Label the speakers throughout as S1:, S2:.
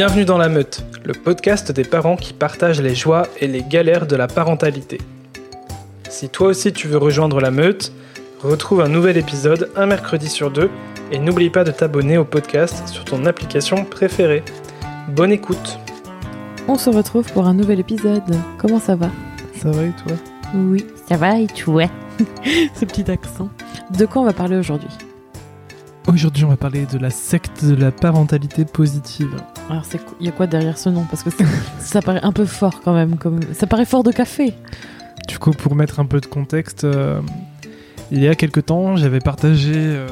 S1: Bienvenue dans La Meute, le podcast des parents qui partagent les joies et les galères de la parentalité. Si toi aussi tu veux rejoindre La Meute, retrouve un nouvel épisode un mercredi sur deux et n'oublie pas de t'abonner au podcast sur ton application préférée. Bonne écoute
S2: On se retrouve pour un nouvel épisode. Comment ça va?
S1: Ça va et toi?
S2: Oui, ça va et toi? Ce petit accent. De quoi on va parler aujourd'hui?
S1: Aujourd'hui, on va parler de la secte de la parentalité positive.
S2: Alors, il y a quoi derrière ce nom Parce que ça paraît un peu fort quand même. Comme ça paraît fort de café.
S1: Du coup, pour mettre un peu de contexte, euh, il y a quelques temps, j'avais partagé euh,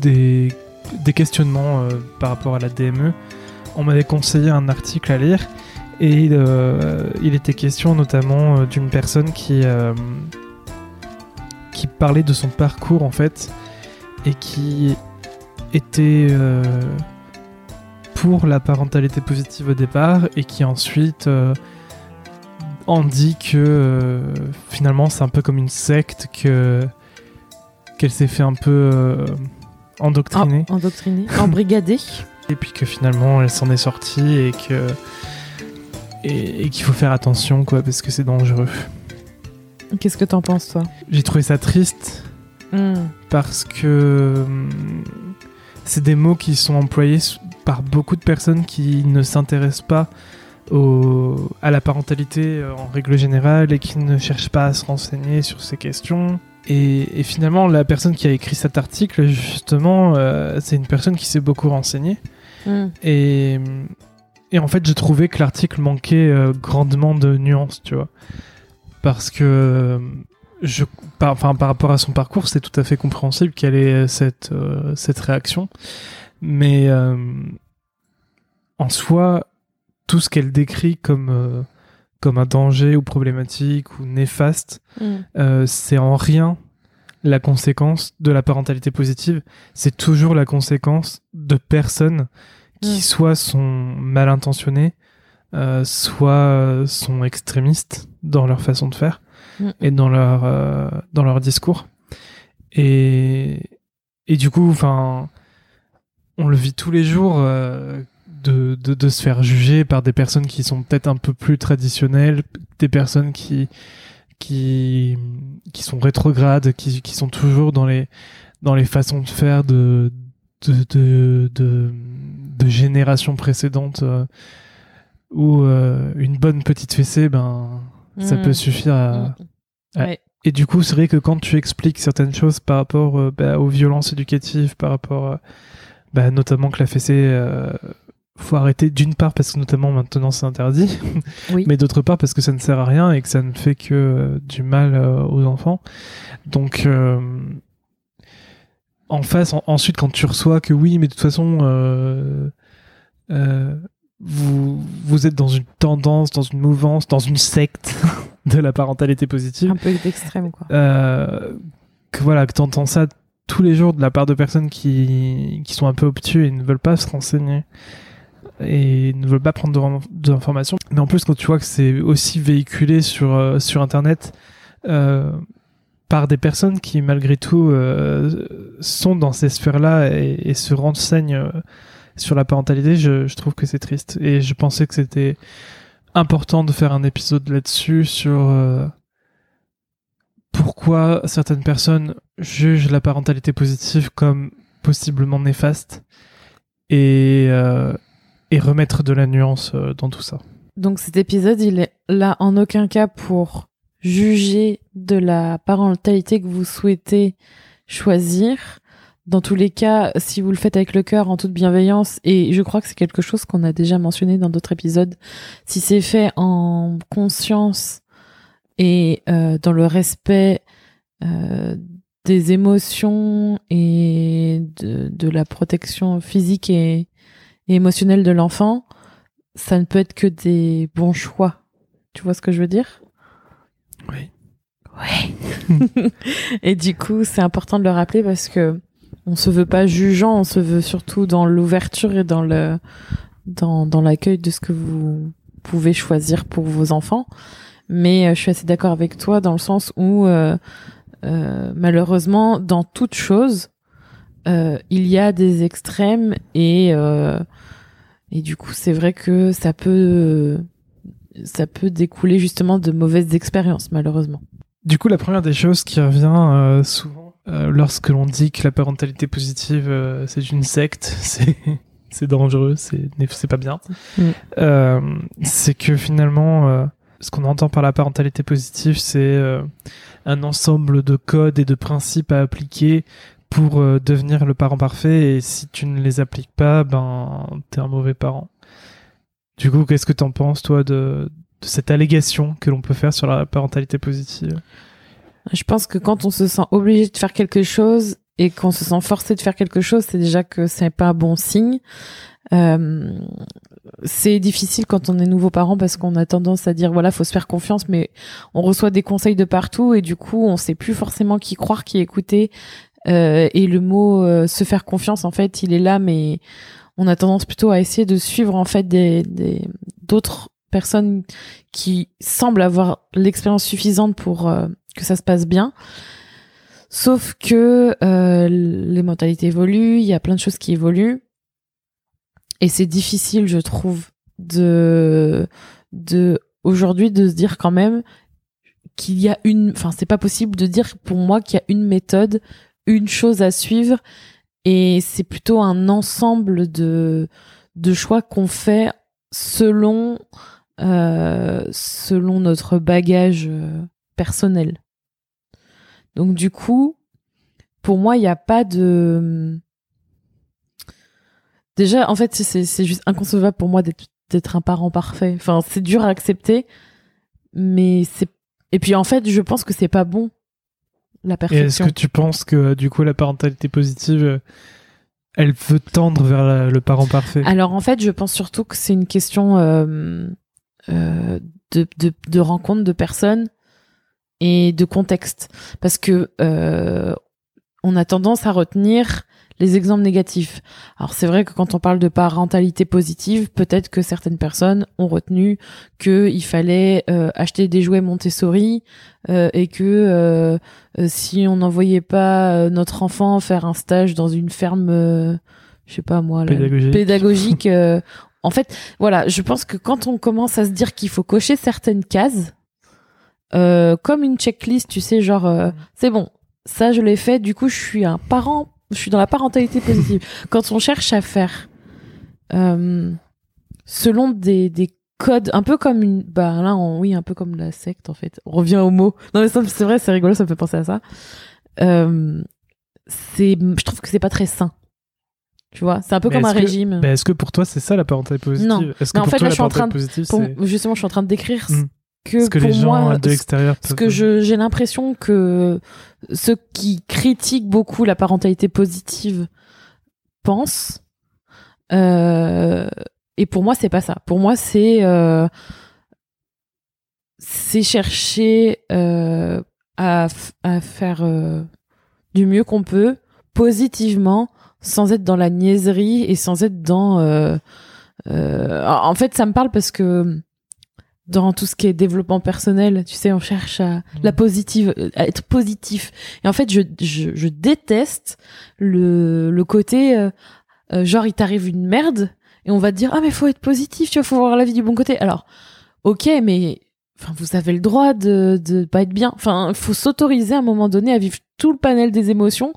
S1: des, des, questionnements euh, par rapport à la DME. On m'avait conseillé un article à lire et il était question notamment d'une personne qui qui parlait de son parcours en fait et qui était euh, pour la parentalité positive au départ et qui ensuite euh, en dit que euh, finalement c'est un peu comme une secte que qu'elle s'est fait un peu endoctriner.
S2: En, endoctriner, embrigader.
S1: et puis que finalement elle s'en est sortie et que et, qu'il faut faire attention quoi parce que c'est dangereux.
S2: Qu'est-ce que t'en penses toi?
S1: J'ai trouvé ça triste Hmm. Parce que hmm, c'est des mots qui sont employés par beaucoup de personnes qui ne s'intéressent pas au, à la parentalité euh, en règle générale et qui ne cherchent pas à se renseigner sur ces questions. Et, finalement, la personne qui a écrit cet article, justement, euh, c'est une personne qui s'est beaucoup renseignée. Hmm. Et, et, en fait, j'ai trouvé que l'article manquait euh, grandement de nuances, tu vois. Parce que je, par, enfin, par rapport à son parcours, c'est tout à fait compréhensible qu'elle ait cette, euh, cette réaction. Mais euh, en soi, tout ce qu'elle décrit comme, euh, comme un danger ou problématique ou néfaste, mm. c'est en rien la conséquence de la parentalité positive. C'est toujours la conséquence de personnes qui mm. soit sont mal intentionnées, soit sont extrémistes dans leur façon de faire Et dans leur euh, dans leur discours. Et et du coup, enfin, on le vit tous les jours. Euh, de, de, se faire juger par des personnes qui sont peut-être un peu plus traditionnelles, des personnes qui, qui, qui sont rétrogrades, qui, qui sont toujours dans les, dans les façons de faire de, de, de générations précédentes, euh, où une bonne petite fessée, ben, ça peut mm. suffire à. Mm. Et du coup, c'est vrai que quand tu expliques certaines choses par rapport euh, bah, aux violences éducatives, par rapport, euh, bah, notamment que la fessée, euh, faut arrêter d'une part parce que notamment maintenant c'est interdit, mais d'autre part parce que ça ne sert à rien et que ça ne fait que du mal aux enfants. Donc en face, ensuite quand tu reçois que oui, mais de toute façon vous, vous êtes dans une tendance, dans une mouvance, dans une secte de la parentalité positive.
S2: Un peu extrême, quoi.
S1: Euh, que voilà, que t'entends ça tous les jours de la part de personnes qui, qui sont un peu obtus et ne veulent pas se renseigner et ne veulent pas prendre d'informations. Mais en plus, quand tu vois que c'est aussi véhiculé sur, euh, sur Internet euh, par des personnes qui, malgré tout, sont dans ces sphères-là et, et, se renseignent sur la parentalité, je, trouve que c'est triste. Et je pensais que c'était important de faire un épisode là-dessus sur euh, pourquoi certaines personnes jugent la parentalité positive comme possiblement néfaste et, euh, et remettre de la nuance euh, dans tout ça.
S2: Donc cet épisode, il est là en aucun cas pour juger de la parentalité que vous souhaitez choisir, dans tous les cas, si vous le faites avec le cœur, en toute bienveillance, et je crois que c'est quelque chose qu'on a déjà mentionné dans d'autres épisodes, si c'est fait en conscience et euh, dans le respect euh, des émotions et de, de, la protection physique et, et émotionnelle de l'enfant, ça ne peut être que des bons choix. Tu vois ce que je veux dire?
S1: Oui.
S2: Ouais. et du coup, c'est important de le rappeler parce que on se veut pas jugeant, on se veut surtout dans l'ouverture et dans le dans, dans l'accueil de ce que vous pouvez choisir pour vos enfants. Mais euh, je suis assez d'accord avec toi dans le sens où euh, euh, malheureusement dans toute chose il y a des extrêmes et Et du coup, c'est vrai que ça peut, ça peut découler justement de mauvaises expériences, malheureusement.
S1: Du coup, la première des choses qui revient souvent euh, lorsque l'on dit que la parentalité positive, euh, c'est une secte, c'est c'est dangereux, c'est c'est pas bien. Mm. c'est que finalement, ce qu'on entend par la parentalité positive, c'est un ensemble de codes et de principes à appliquer pour devenir le parent parfait. Et si tu ne les appliques pas, ben t'es un mauvais parent. Du coup, qu'est-ce que t'en penses, toi, de, de cette allégation que l'on peut faire sur la parentalité positive?
S2: Je pense que quand on se sent obligé de faire quelque chose et qu'on se sent forcé de faire quelque chose, c'est déjà que c'est pas un bon signe. Euh, c'est difficile quand on est nouveau parent parce qu'on a tendance à dire voilà faut se faire confiance mais on reçoit des conseils de partout et du coup on sait plus forcément qui croire qui écouter euh, et le mot euh, se faire confiance en fait il est là mais on a tendance plutôt à essayer de suivre en fait des d'autres personnes qui semblent avoir l'expérience suffisante pour euh, que ça se passe bien. Sauf que euh, les mentalités évoluent, il y a plein de choses qui évoluent. Et c'est difficile, je trouve, de, de aujourd'hui de se dire quand même qu'il y a une, enfin c'est pas possible de dire pour moi qu'il y a une méthode, une chose à suivre, et c'est plutôt un ensemble de de choix qu'on fait selon euh, selon notre bagage euh, personnel. Donc du coup, pour moi, il n'y a pas de... Déjà, en fait, c'est juste inconcevable pour moi d'être un parent parfait. Enfin, c'est dur à accepter, mais c'est... Et puis en fait, je pense que c'est pas bon, la perfection.
S1: Est-ce que tu penses que du coup, la parentalité positive elle veut tendre vers le parent parfait?
S2: Alors en fait, je pense surtout que c'est une question euh, euh, de, de, de rencontres de personnes et de contexte. Parce que euh, on a tendance à retenir les exemples négatifs. Alors c'est vrai que quand on parle de parentalité positive, peut-être que certaines personnes ont retenu qu'il fallait euh, acheter des jouets Montessori euh, et que euh, si on n'envoyait pas notre enfant faire un stage dans une ferme, je sais pas moi,
S1: pédagogique,
S2: pédagogique en fait, voilà, je pense que quand on commence à se dire qu'il faut cocher certaines cases, euh, comme une checklist, tu sais, genre, euh, c'est bon, ça je l'ai fait, du coup je suis un parent, je suis dans la parentalité positive. quand on cherche à faire euh, selon des, des codes, un peu comme une, bah là, oui, un peu comme la secte en fait. On revient au mot. Non mais c'est vrai, c'est rigolo, ça me fait penser à ça. c'est, je trouve que c'est pas très sain. Tu vois, c'est un peu comme un régime.
S1: est-ce que pour toi c'est ça la parentalité positive?
S2: Non.
S1: Est-ce que
S2: en fait,
S1: toi,
S2: là, je suis
S1: en
S2: train
S1: de,
S2: justement, je suis en train de décrire hmm. Que,
S1: ce que
S2: pour
S1: les gens
S2: moi,
S1: de l'extérieur.
S2: Parce que j'ai l'impression que ceux qui critiquent beaucoup la parentalité positive pensent. Euh, et pour moi, c'est pas ça. Pour moi, c'est euh, c'est chercher euh, à, à faire du mieux qu'on peut positivement sans être dans la niaiserie et sans être dans. En fait, ça me parle parce que dans tout ce qui est développement personnel, tu sais, on cherche à la mm. positive, à être positif. Et en fait, je, je, je déteste le, le côté euh, euh genre il t'arrive une merde et on va te dire ah mais faut être positif, tu vois, faut voir la vie du bon côté. Alors, ok, mais enfin vous avez le droit de de pas être bien. Enfin, faut s'autoriser à un moment donné à vivre tout le panel des émotions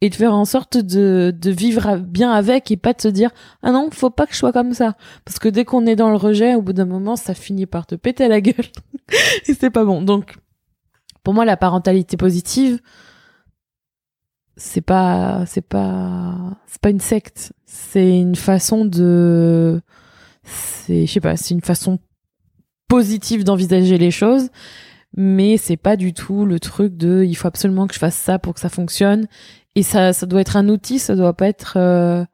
S2: et de faire en sorte de, de vivre bien avec et pas de se dire ah non faut pas que je sois comme ça. Parce que dès qu'on est dans le rejet au bout d'un moment ça finit par te péter la gueule. Et c'est pas bon. Donc pour moi la parentalité positive c'est pas c'est pas c'est pas une secte. C'est une façon de c'est je sais pas c'est une façon positive d'envisager les choses mais c'est pas du tout le truc de il faut absolument que je fasse ça pour que ça fonctionne. Et ça ça doit être un outil ça doit pas être euh,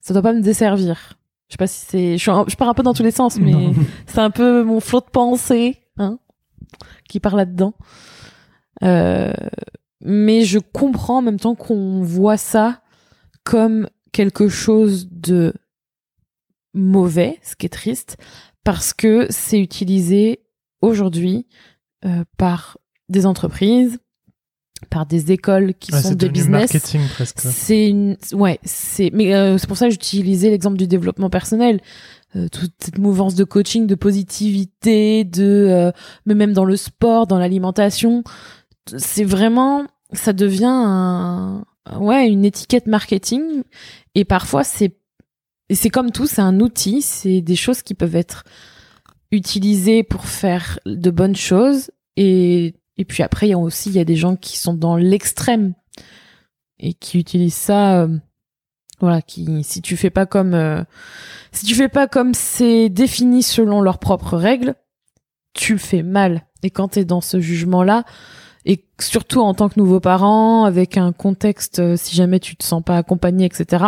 S2: ça doit pas me desservir. Je sais pas si c'est je, je pars un peu dans tous les sens mais c'est un peu mon flot de pensée hein qui part là dedans euh, mais je comprends en même temps qu'on voit ça comme quelque chose de mauvais ce qui est triste parce que c'est utilisé aujourd'hui euh, par des entreprises, par des écoles qui
S1: Ouais,
S2: sont des business.
S1: marketing presque.
S2: C'est une, ouais, c'est, mais euh, c'est pour ça que j'utilisais l'exemple du développement personnel. Euh, toute cette mouvance de coaching, de positivité, de, euh, mais même dans le sport, dans l'alimentation, c'est vraiment, ça devient un, ouais, une étiquette marketing. Et parfois, c'est, et c'est comme tout, c'est un outil, c'est des choses qui peuvent être utilisées pour faire de bonnes choses. Et, puis après, il y a aussi, il y a des gens qui sont dans l'extrême et qui utilisent ça, euh, voilà, qui, si tu fais pas comme, euh, si tu fais pas comme c'est défini selon leurs propres règles, tu fais mal. Et quand t'es dans ce jugement-là, et surtout en tant que nouveau parent, avec un contexte, euh, si jamais tu te sens pas accompagné, etc.,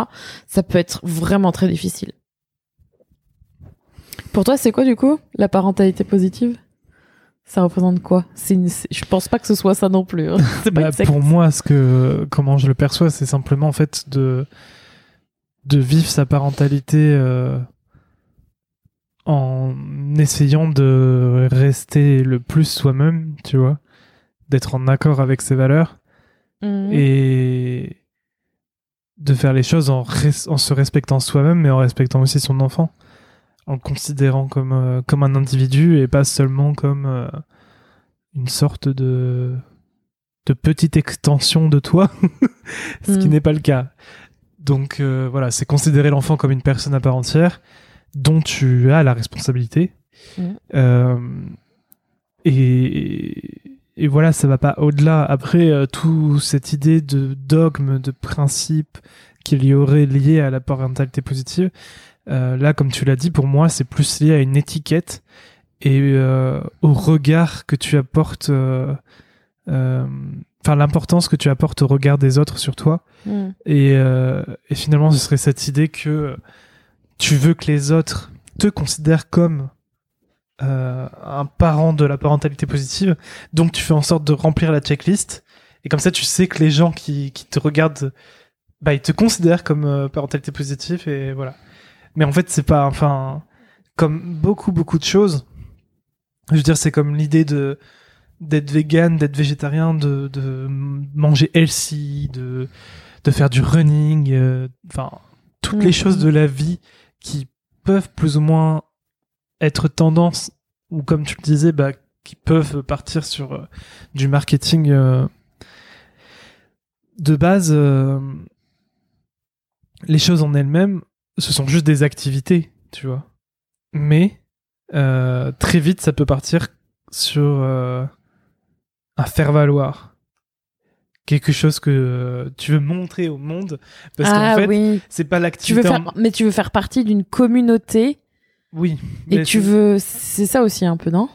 S2: ça peut être vraiment très difficile. Pour toi, c'est quoi du coup la parentalité positive? Ça représente quoi? C'est une... Je pense pas que ce soit ça non plus. hein. C'est pas
S1: Bah, pour moi, ce que, comment je le perçois, c'est simplement en fait de, de vivre sa parentalité euh, en essayant de rester le plus soi-même, tu vois, d'être en accord avec ses valeurs
S2: Mhm.
S1: et de faire les choses en, res- en se respectant soi-même, mais en respectant aussi son enfant, en le considérant comme, euh, comme un individu et pas seulement comme euh, une sorte de, de petite extension de toi, ce qui
S2: Mm.
S1: n'est pas le cas. Donc euh, voilà, c'est considérer l'enfant comme une personne à part entière dont tu as la responsabilité. Euh, et, et voilà, ça va pas au-delà. Après, euh, tout cette idée de dogme, de principe qu'il y aurait lié à la parentalité positive, euh, là, comme tu l'as dit, pour moi, c'est plus lié à une étiquette et euh, au regard que tu apportes, enfin l'importance que tu apportes au regard des autres sur toi.
S2: Mhm.
S1: Et, et finalement, ce serait cette idée que tu veux que les autres te considèrent comme euh, un parent de la parentalité positive. Donc, tu fais en sorte de remplir la checklist. Et comme ça, tu sais que les gens qui, qui te regardent, bah, ils te considèrent comme euh, parentalité positive. Et voilà. Mais en fait, c'est pas, enfin, comme beaucoup, beaucoup de choses. Je veux dire, c'est comme l'idée de d'être vegan, d'être végétarien, de, de manger healthy, de, de faire du running, euh, enfin, toutes les
S2: Mhm.
S1: choses de la vie qui peuvent plus ou moins être tendance, ou comme tu le disais, bah, qui peuvent partir sur euh, du marketing euh, de base. euh, les choses en elles-mêmes, ce sont juste des activités, tu vois. Mais très vite, ça peut partir sur un faire-valoir. Quelque chose que euh, tu veux montrer au monde. Parce
S2: ah
S1: qu'en fait,
S2: oui,
S1: c'est pas
S2: tu veux
S1: l'activité.
S2: faire,
S1: en-
S2: mais tu veux faire partie d'une communauté
S1: Oui.
S2: et tu veux, c'est ça aussi un peu, non?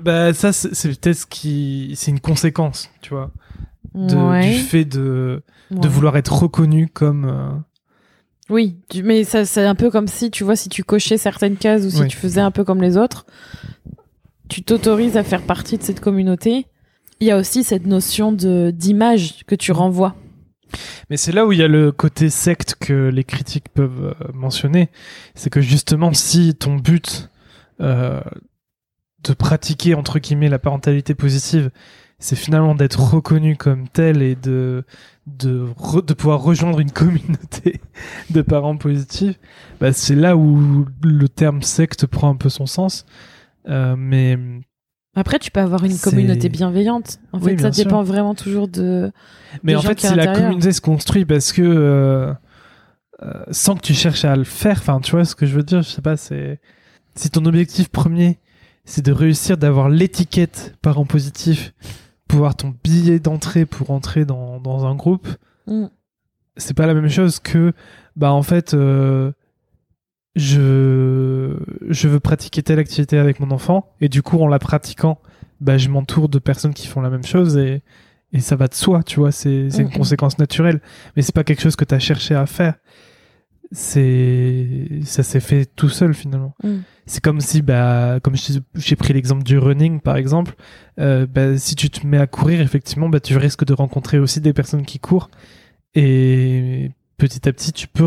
S1: Bah, ça, c'est peut-être ce qui. C'est une conséquence, tu vois. de-
S2: Ouais.
S1: Du fait de, de vouloir être reconnu comme. euh,
S2: Oui, tu- mais ça, c'est un peu comme si, tu vois, si tu cochais certaines cases ou si
S1: Oui.
S2: tu faisais un peu comme les autres, tu t'autorises à faire partie de cette communauté. Il y a aussi cette notion de d'image que tu renvoies.
S1: Mais c'est là où il y a le côté secte que les critiques peuvent euh, mentionner. C'est que justement, si ton but euh, de pratiquer, entre guillemets, la parentalité positive, c'est finalement d'être reconnu comme tel et de, de, re- de pouvoir rejoindre une communauté de parents positifs, bah, c'est là où le terme secte prend un peu son sens. Euh, mais
S2: Après, tu peux avoir une communauté bienveillante. En
S1: Oui,
S2: fait, ça
S1: sûr.
S2: dépend vraiment toujours de.
S1: Mais en fait, si la communauté se construit parce que euh, euh, sans que tu cherches à le faire, enfin, tu vois ce que je veux dire, je sais pas, c'est si ton objectif premier c'est de réussir d'avoir l'étiquette parent positif, pouvoir ton billet d'entrée pour entrer dans, dans un groupe,
S2: Mm.
S1: c'est pas la même chose que bah en fait euh, je je veux pratiquer telle activité avec mon enfant. Et du coup en la pratiquant bah je m'entoure de personnes qui font la même chose et et ça va de soi tu vois. C'est c'est une conséquence naturelle. Mais c'est pas quelque chose que tu as cherché à faire. C'est ça s'est fait tout seul finalement.
S2: Mm.
S1: c'est comme si bah comme j'ai pris l'exemple du running par exemple. Euh, bah, si tu te mets à courir effectivement bah tu risques de rencontrer aussi des personnes qui courent. Et petit à petit tu peux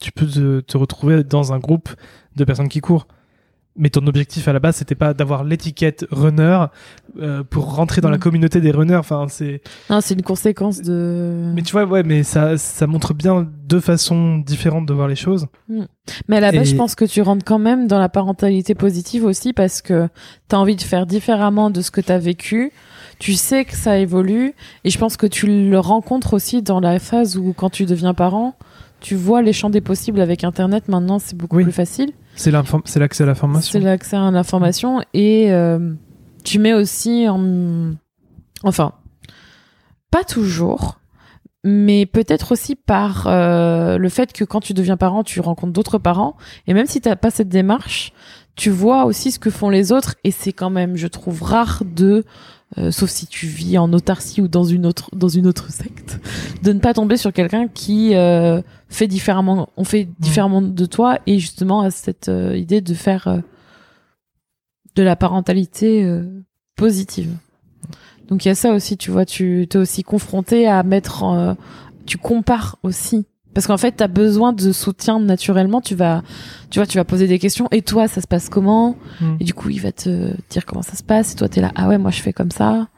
S1: tu peux te, te retrouver dans un groupe de personnes qui courent mais ton objectif à la base c'était pas d'avoir l'étiquette runner euh, pour rentrer dans la
S2: Mm.
S1: communauté des runners enfin c'est
S2: Non, c'est une conséquence de.
S1: mais tu vois ouais mais ça ça montre bien deux façons différentes de voir les choses
S2: Mais à la base,
S1: Et-
S2: je pense que tu rentres quand même dans la parentalité positive aussi parce que tu as envie de faire différemment de ce que tu as vécu. Tu sais que ça évolue et je pense que tu le rencontres aussi dans la phase où quand tu deviens parent, tu vois les champs des possibles avec Internet. Maintenant, c'est beaucoup
S1: Oui.
S2: plus facile.
S1: c'est c'est l'accès à la
S2: C'est
S1: formation
S2: l'accès à l'information et euh, tu mets aussi en... Enfin, pas toujours, mais peut-être aussi par euh, le fait que quand tu deviens parent, tu rencontres d'autres parents et même si t'as pas cette démarche, tu vois aussi ce que font les autres et c'est quand même, je trouve, rare de euh, sauf si tu vis en autarcie ou dans une autre dans une autre secte, de ne pas tomber sur quelqu'un qui euh, fait différemment, on fait différemment de toi et justement a cette euh, idée de faire euh, de la parentalité euh, positive. Donc il y a ça aussi, tu vois, tu t'es aussi confronté à mettre, euh, tu compares aussi. Parce qu'en fait, tu as besoin de soutien naturellement. Tu vas, tu vois, tu vas poser des questions. Et toi, ça se passe comment
S1: Mm.
S2: Et du coup, il va te dire comment ça se passe. Et toi, t'es là. Ah ouais, moi, je fais comme ça.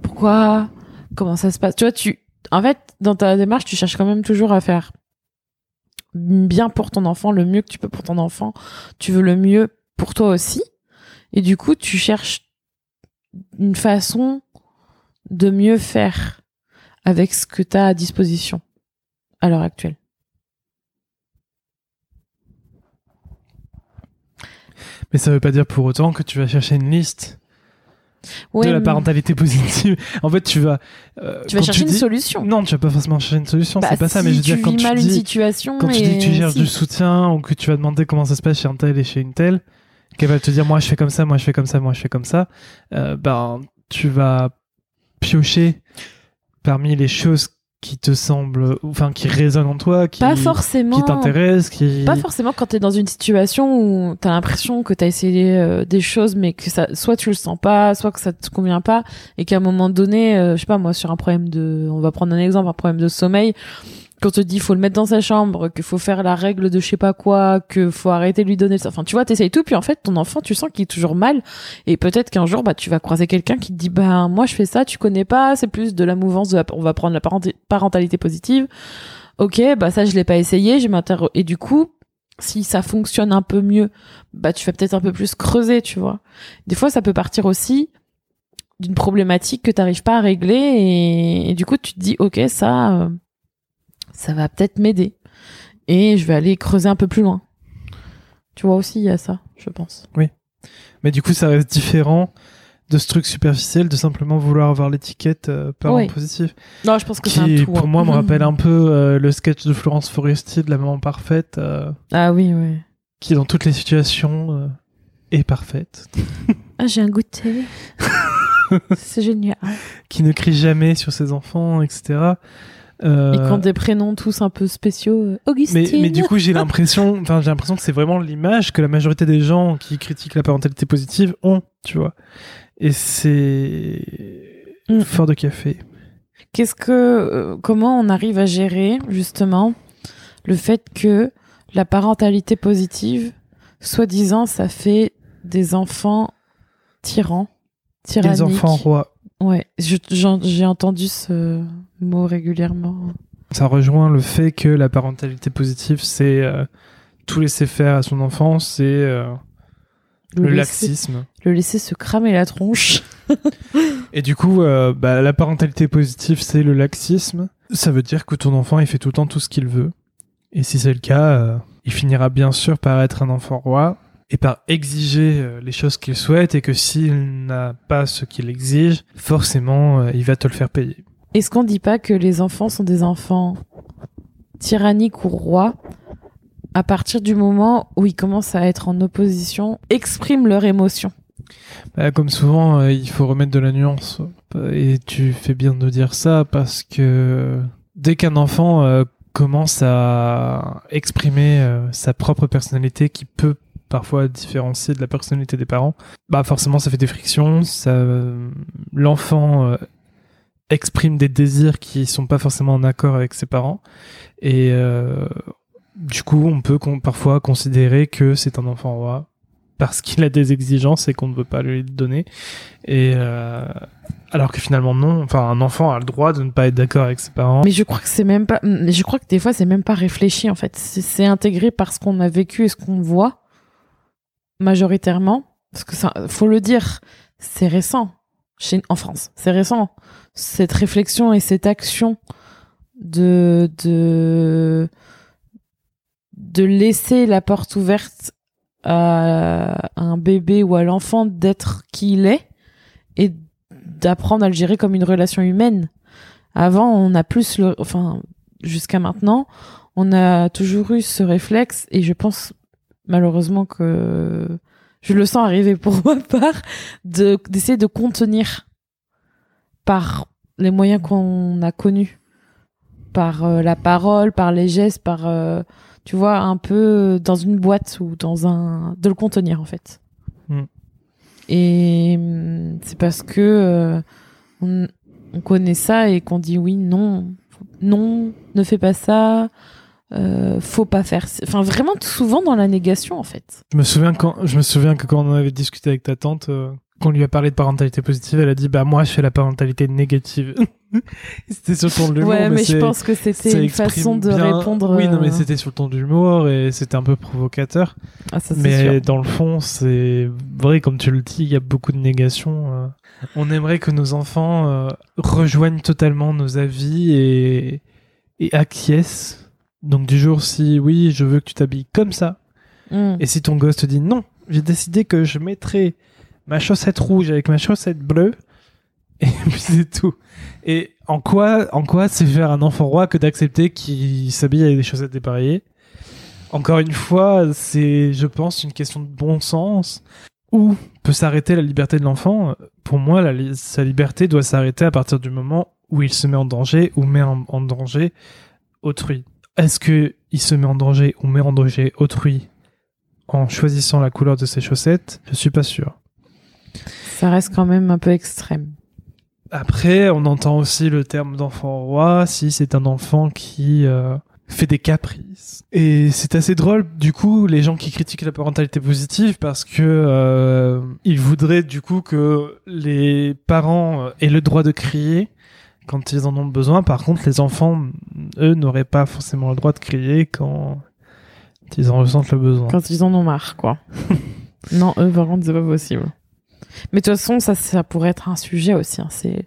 S2: Pourquoi? Comment ça se passe? Tu vois, tu, en fait, dans ta démarche, tu cherches quand même toujours à faire bien pour ton enfant, le mieux que tu peux pour ton enfant. Tu veux le mieux pour toi aussi. Et du coup, tu cherches une façon de mieux faire avec ce que tu as à disposition à l'heure actuelle.
S1: Mais ça veut pas dire pour autant que tu vas chercher une liste
S2: Ouais,
S1: de la parentalité positive en fait tu vas euh,
S2: tu vas chercher une
S1: dis-
S2: solution.
S1: non tu vas pas forcément chercher une solution
S2: Bah,
S1: c'est pas ça mais je veux dire quand tu
S2: mal une
S1: dis
S2: situation
S1: quand tu dis que tu cherches
S2: si.
S1: du soutien ou que tu vas demander comment ça se passe chez un tel et chez une telle, qu'elle va te dire moi je fais comme ça, moi je fais comme ça, moi je fais comme ça, euh, ben tu vas piocher parmi les choses qui te semblent, enfin qui résonnent en toi, qui,
S2: pas forcément
S1: qui t'intéressent, qui.
S2: Pas forcément quand t'es dans une situation où t'as l'impression que t'as essayé euh, des choses, mais que ça, soit tu le sens pas, soit que ça te convient pas, et qu'à un moment donné, euh, je sais pas moi, sur un problème de, on va prendre un exemple, un problème de sommeil, quand on te dit faut le mettre dans sa chambre, qu'il faut faire la règle de je sais pas quoi, que faut arrêter de lui donner, ça. enfin tu vois, t'essayes tout, puis en fait ton enfant, tu sens qu'il est toujours mal, et peut-être qu'un jour, bah tu vas croiser quelqu'un qui te dit bah moi je fais ça, tu connais pas, c'est plus de la mouvance de la, on va prendre la parentalité positive. Ok, bah ça je l'ai pas essayé, je m'interroge et du coup si ça fonctionne un peu mieux, bah tu vas peut-être un peu plus creuser, tu vois. Des fois, ça peut partir aussi d'une problématique que t'arrives pas à régler et, et du coup tu te dis ok ça euh, ça va peut-être m'aider et je vais aller creuser un peu plus loin. Tu vois aussi il y a ça, je pense.
S1: Mais du coup, ça reste différent de ce truc superficiel de simplement vouloir avoir l'étiquette euh, parent
S2: Oui.
S1: positif,
S2: Non, je pense que c'est un
S1: qui
S2: tout.
S1: pour
S2: hein.
S1: moi me rappelle un peu euh, le sketch de Florence Foresti de la maman parfaite, euh,
S2: Ah oui oui.
S1: qui dans toutes les situations euh, est parfaite,
S2: Ah j'ai un goûter. c'est génial.
S1: qui ne crie jamais sur ses enfants, etc. Euh,
S2: Ils ont des prénoms tous un peu spéciaux. euh, Augustine.
S1: mais, mais du coup, j'ai l'impression, enfin, j'ai l'impression que c'est vraiment l'image que la majorité des gens qui critiquent la parentalité positive ont, tu vois. Et c'est
S2: Mm.
S1: fort de café.
S2: Qu'est-ce que, euh, comment on arrive à gérer justement le fait que la parentalité positive, soi-disant, ça fait des enfants tyrans, tyranniques.
S1: Les enfants rois.
S2: Ouais, j'ai entendu ce mot régulièrement.
S1: Ça rejoint le fait que la parentalité positive, c'est euh, tout laisser faire à son enfant, c'est euh, le,
S2: laisser-
S1: laxisme.
S2: le laisser se cramer la tronche.
S1: Et du coup, euh, bah, la parentalité positive, c'est le laxisme. Ça veut dire que ton enfant, il fait tout le temps tout ce qu'il veut. Et si c'est le cas, il finira bien sûr par être un enfant roi et par exiger euh, les choses qu'il souhaite et que s'il n'a pas ce qu'il exige, forcément, euh, il va te le faire payer.
S2: Est-ce qu'on dit pas que les enfants sont des enfants tyranniques ou rois à partir du moment où ils commencent à être en opposition, expriment leurs émotions?
S1: Bah, comme souvent, euh, il faut remettre de la nuance. Et tu fais bien de dire ça parce que dès qu'un enfant euh, commence à exprimer euh, sa propre personnalité qui peut parfois différencier de la personnalité des parents, bah forcément ça fait des frictions. Ça, l'enfant euh, exprime des désirs qui sont pas forcément en accord avec ses parents et euh, du coup on peut parfois considérer que c'est un enfant roi parce qu'il a des exigences et qu'on ne veut pas lui donner. Et euh, alors que finalement non, enfin un enfant a le droit de ne pas être d'accord avec ses parents.
S2: Mais je crois que c'est même pas, je crois que des fois c'est même pas réfléchi en fait. C'est intégré par ce qu'on a vécu et ce qu'on voit majoritairement. Parce que ça, faut le dire, c'est récent en France, c'est récent. Cette réflexion et cette action de de de laisser la porte ouverte à un bébé ou à l'enfant d'être qui il est et d'apprendre à le gérer comme une relation humaine. Avant, on a plus le, enfin, jusqu'à maintenant, on a toujours eu ce réflexe et je pense malheureusement que je le sens arriver pour ma part de d'essayer de contenir par les moyens qu'on a connus, par euh, la parole, par les gestes, par euh, tu vois, un peu dans une boîte ou dans un. de le contenir en fait. Hmm. Et mm, c'est parce que euh, on, connaît ça et qu'on dit oui, non, non, ne fais pas ça, euh, faut pas faire. Enfin, vraiment souvent dans la négation en fait.
S1: Je me souviens quand, je me souviens que quand on avait discuté avec ta tante, euh, qu'on lui a parlé de parentalité positive, elle a dit bah moi je fais la parentalité négative. c'était sur le ton de l'humour.
S2: Ouais, mais, je pense que c'était une façon de répondre.
S1: Oui, non, mais euh, c'était sur le ton de l'humour et c'était un peu provocateur.
S2: Ah, ça,
S1: mais
S2: sûr.
S1: dans le fond, c'est vrai, comme tu le dis, il y a beaucoup de négation. Euh. On aimerait que nos enfants euh, rejoignent totalement nos avis et, et acquiescent. Donc du jour si oui, je veux que tu t'habilles comme ça. Hmm. Et si ton gosse te dit non, j'ai décidé que je mettrai ma chaussette rouge avec ma chaussette bleue. Et puis c'est tout. Et en quoi, en quoi c'est faire un enfant roi que d'accepter qu'il s'habille avec des chaussettes dépareillées? Encore une fois, c'est, je pense, une question de bon sens. Où peut s'arrêter la liberté de l'enfant? Pour moi, sa liberté doit s'arrêter à partir du moment où il se met en danger ou met en, en danger autrui. Est-ce que il se met en danger ou met en danger autrui en choisissant la couleur de ses chaussettes? Je suis pas sûr.
S2: Ça reste quand même un peu extrême.
S1: Après, on entend aussi le terme d'enfant roi si c'est un enfant qui euh, fait des caprices. Et c'est assez drôle, du coup, les gens qui critiquent la parentalité positive parce que euh, ils voudraient du coup que les parents aient le droit de crier quand ils en ont besoin. Par contre, les enfants, eux, n'auraient pas forcément le droit de crier quand ils en ressentent le besoin.
S2: Quand ils en ont marre, quoi. non, eux, par contre, c'est pas possible. Mais de toute façon, ça, ça pourrait être un sujet aussi. Hein. C'est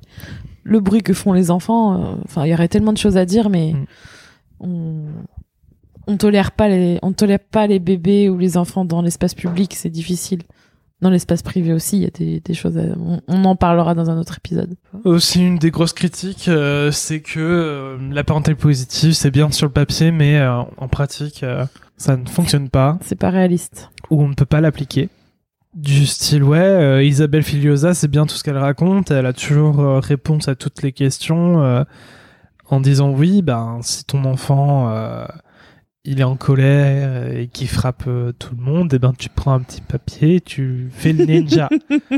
S2: le bruit que font les enfants. Euh, enfin, il y aurait tellement de choses à dire, mais mm. on on tolère pas les on tolère pas les bébés ou les enfants dans l'espace public. C'est difficile. Dans l'espace privé aussi, il y a des, des choses. On, en parlera dans un autre épisode.
S1: Aussi, une des grosses critiques, euh, c'est que euh, la parentalité positive, c'est bien sur le papier, mais en pratique, ça ne fonctionne pas.
S2: C'est pas réaliste.
S1: Ou on ne peut pas l'appliquer du style ouais euh, Isabelle Filiosa c'est bien tout ce qu'elle raconte elle a toujours euh, réponse à toutes les questions euh, en disant oui ben si ton enfant il est en colère et qui frappe tout le monde et eh ben tu prends un petit papier tu fais le ninja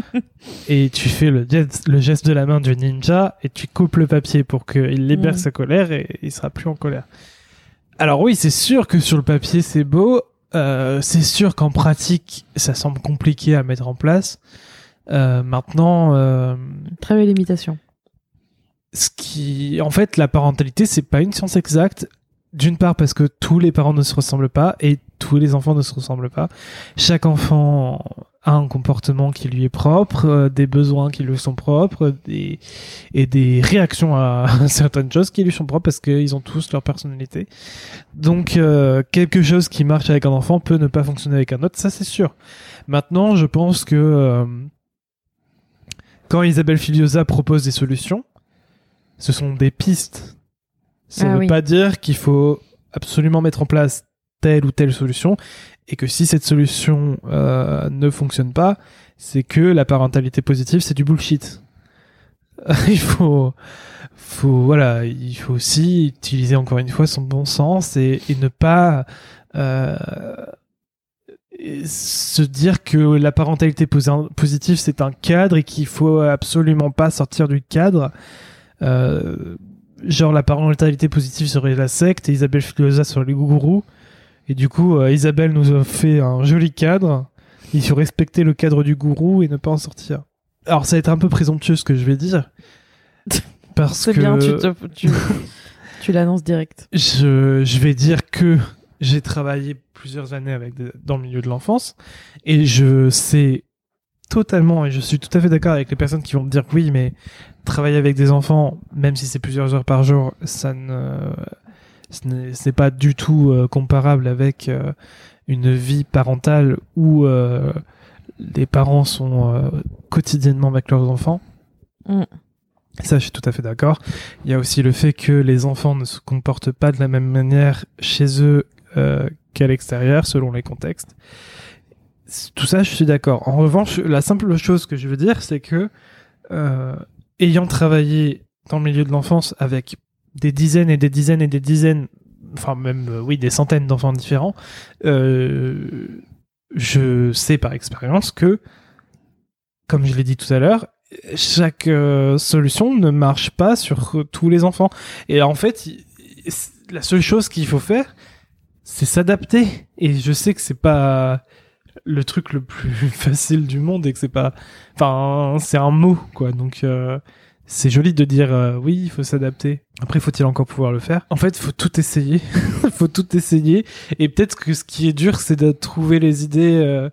S1: et tu fais le, le, geste de la main du ninja et tu coupes le papier pour qu'il libère mm. sa colère et il sera plus en colère alors oui c'est sûr que sur le papier c'est beau euh, c'est sûr qu'en pratique, ça semble compliqué à mettre en place. Euh, maintenant, euh,
S2: très belle imitation.
S1: Ce qui, en fait, la parentalité, c'est pas une science exacte. D'une part parce que tous les parents ne se ressemblent pas et tous les enfants ne se ressemblent pas. Chaque enfant a un comportement qui lui est propre, euh, des besoins qui lui sont propres, des, et des réactions à certaines choses qui lui sont propres parce qu'ils ont tous leur personnalité. Donc euh, quelque chose qui marche avec un enfant peut ne pas fonctionner avec un autre, ça c'est sûr. Maintenant, je pense que euh, quand Isabelle Filiosa propose des solutions, ce sont des pistes. Ça ne ah veut pas dire qu'il faut absolument mettre en place telle ou telle solution et que si cette solution euh, ne fonctionne pas, c'est que la parentalité positive c'est du bullshit. il faut, faut voilà, il faut aussi utiliser encore une fois son bon sens et, ne pas euh, se dire que la parentalité positive c'est un cadre et qu'il faut absolument pas sortir du cadre. Euh, genre la parentalité positive serait la secte et Isabelle Filosa serait les gourous. Et du coup, euh, Isabelle nous a fait un joli cadre Il faut respecter le cadre du gourou et ne pas en sortir. Alors ça va être un peu présomptueux ce que je vais dire. Parce
S2: C'est
S1: que
S2: bien, tu, te- tu, tu l'annonces direct.
S1: je, je vais dire que j'ai travaillé plusieurs années avec dans le milieu de l'enfance et je sais totalement et je suis tout à fait d'accord avec les personnes qui vont me dire que oui mais travailler avec des enfants même si c'est plusieurs heures par jour ça ne ce n'est pas du tout euh, comparable avec euh, une vie parentale où euh, les parents sont quotidiennement avec leurs enfants
S2: Mm.
S1: ça, je suis tout à fait d'accord. Il y a aussi le fait que les enfants ne se comportent pas de la même manière chez eux qu'à l'extérieur, selon les contextes. Tout ça, je suis d'accord. En revanche, la simple chose que je veux dire, c'est que, euh, ayant travaillé dans le milieu de l'enfance avec des dizaines et des dizaines et des dizaines, enfin même, euh, oui, des centaines d'enfants différents, euh, je sais par expérience que, comme je l'ai dit tout à l'heure, chaque solution ne marche pas sur tous les enfants. Et en fait, la seule chose qu'il faut faire, c'est s'adapter. Et je sais que c'est pas le truc le plus facile du monde et que c'est pas, enfin, c'est un mot quoi. Donc euh, c'est joli de dire euh, oui, il faut s'adapter. Après, faut-il encore pouvoir le faire? En fait, faut tout essayer. faut tout essayer. Et peut-être que ce qui est dur, c'est de trouver les idées. euh,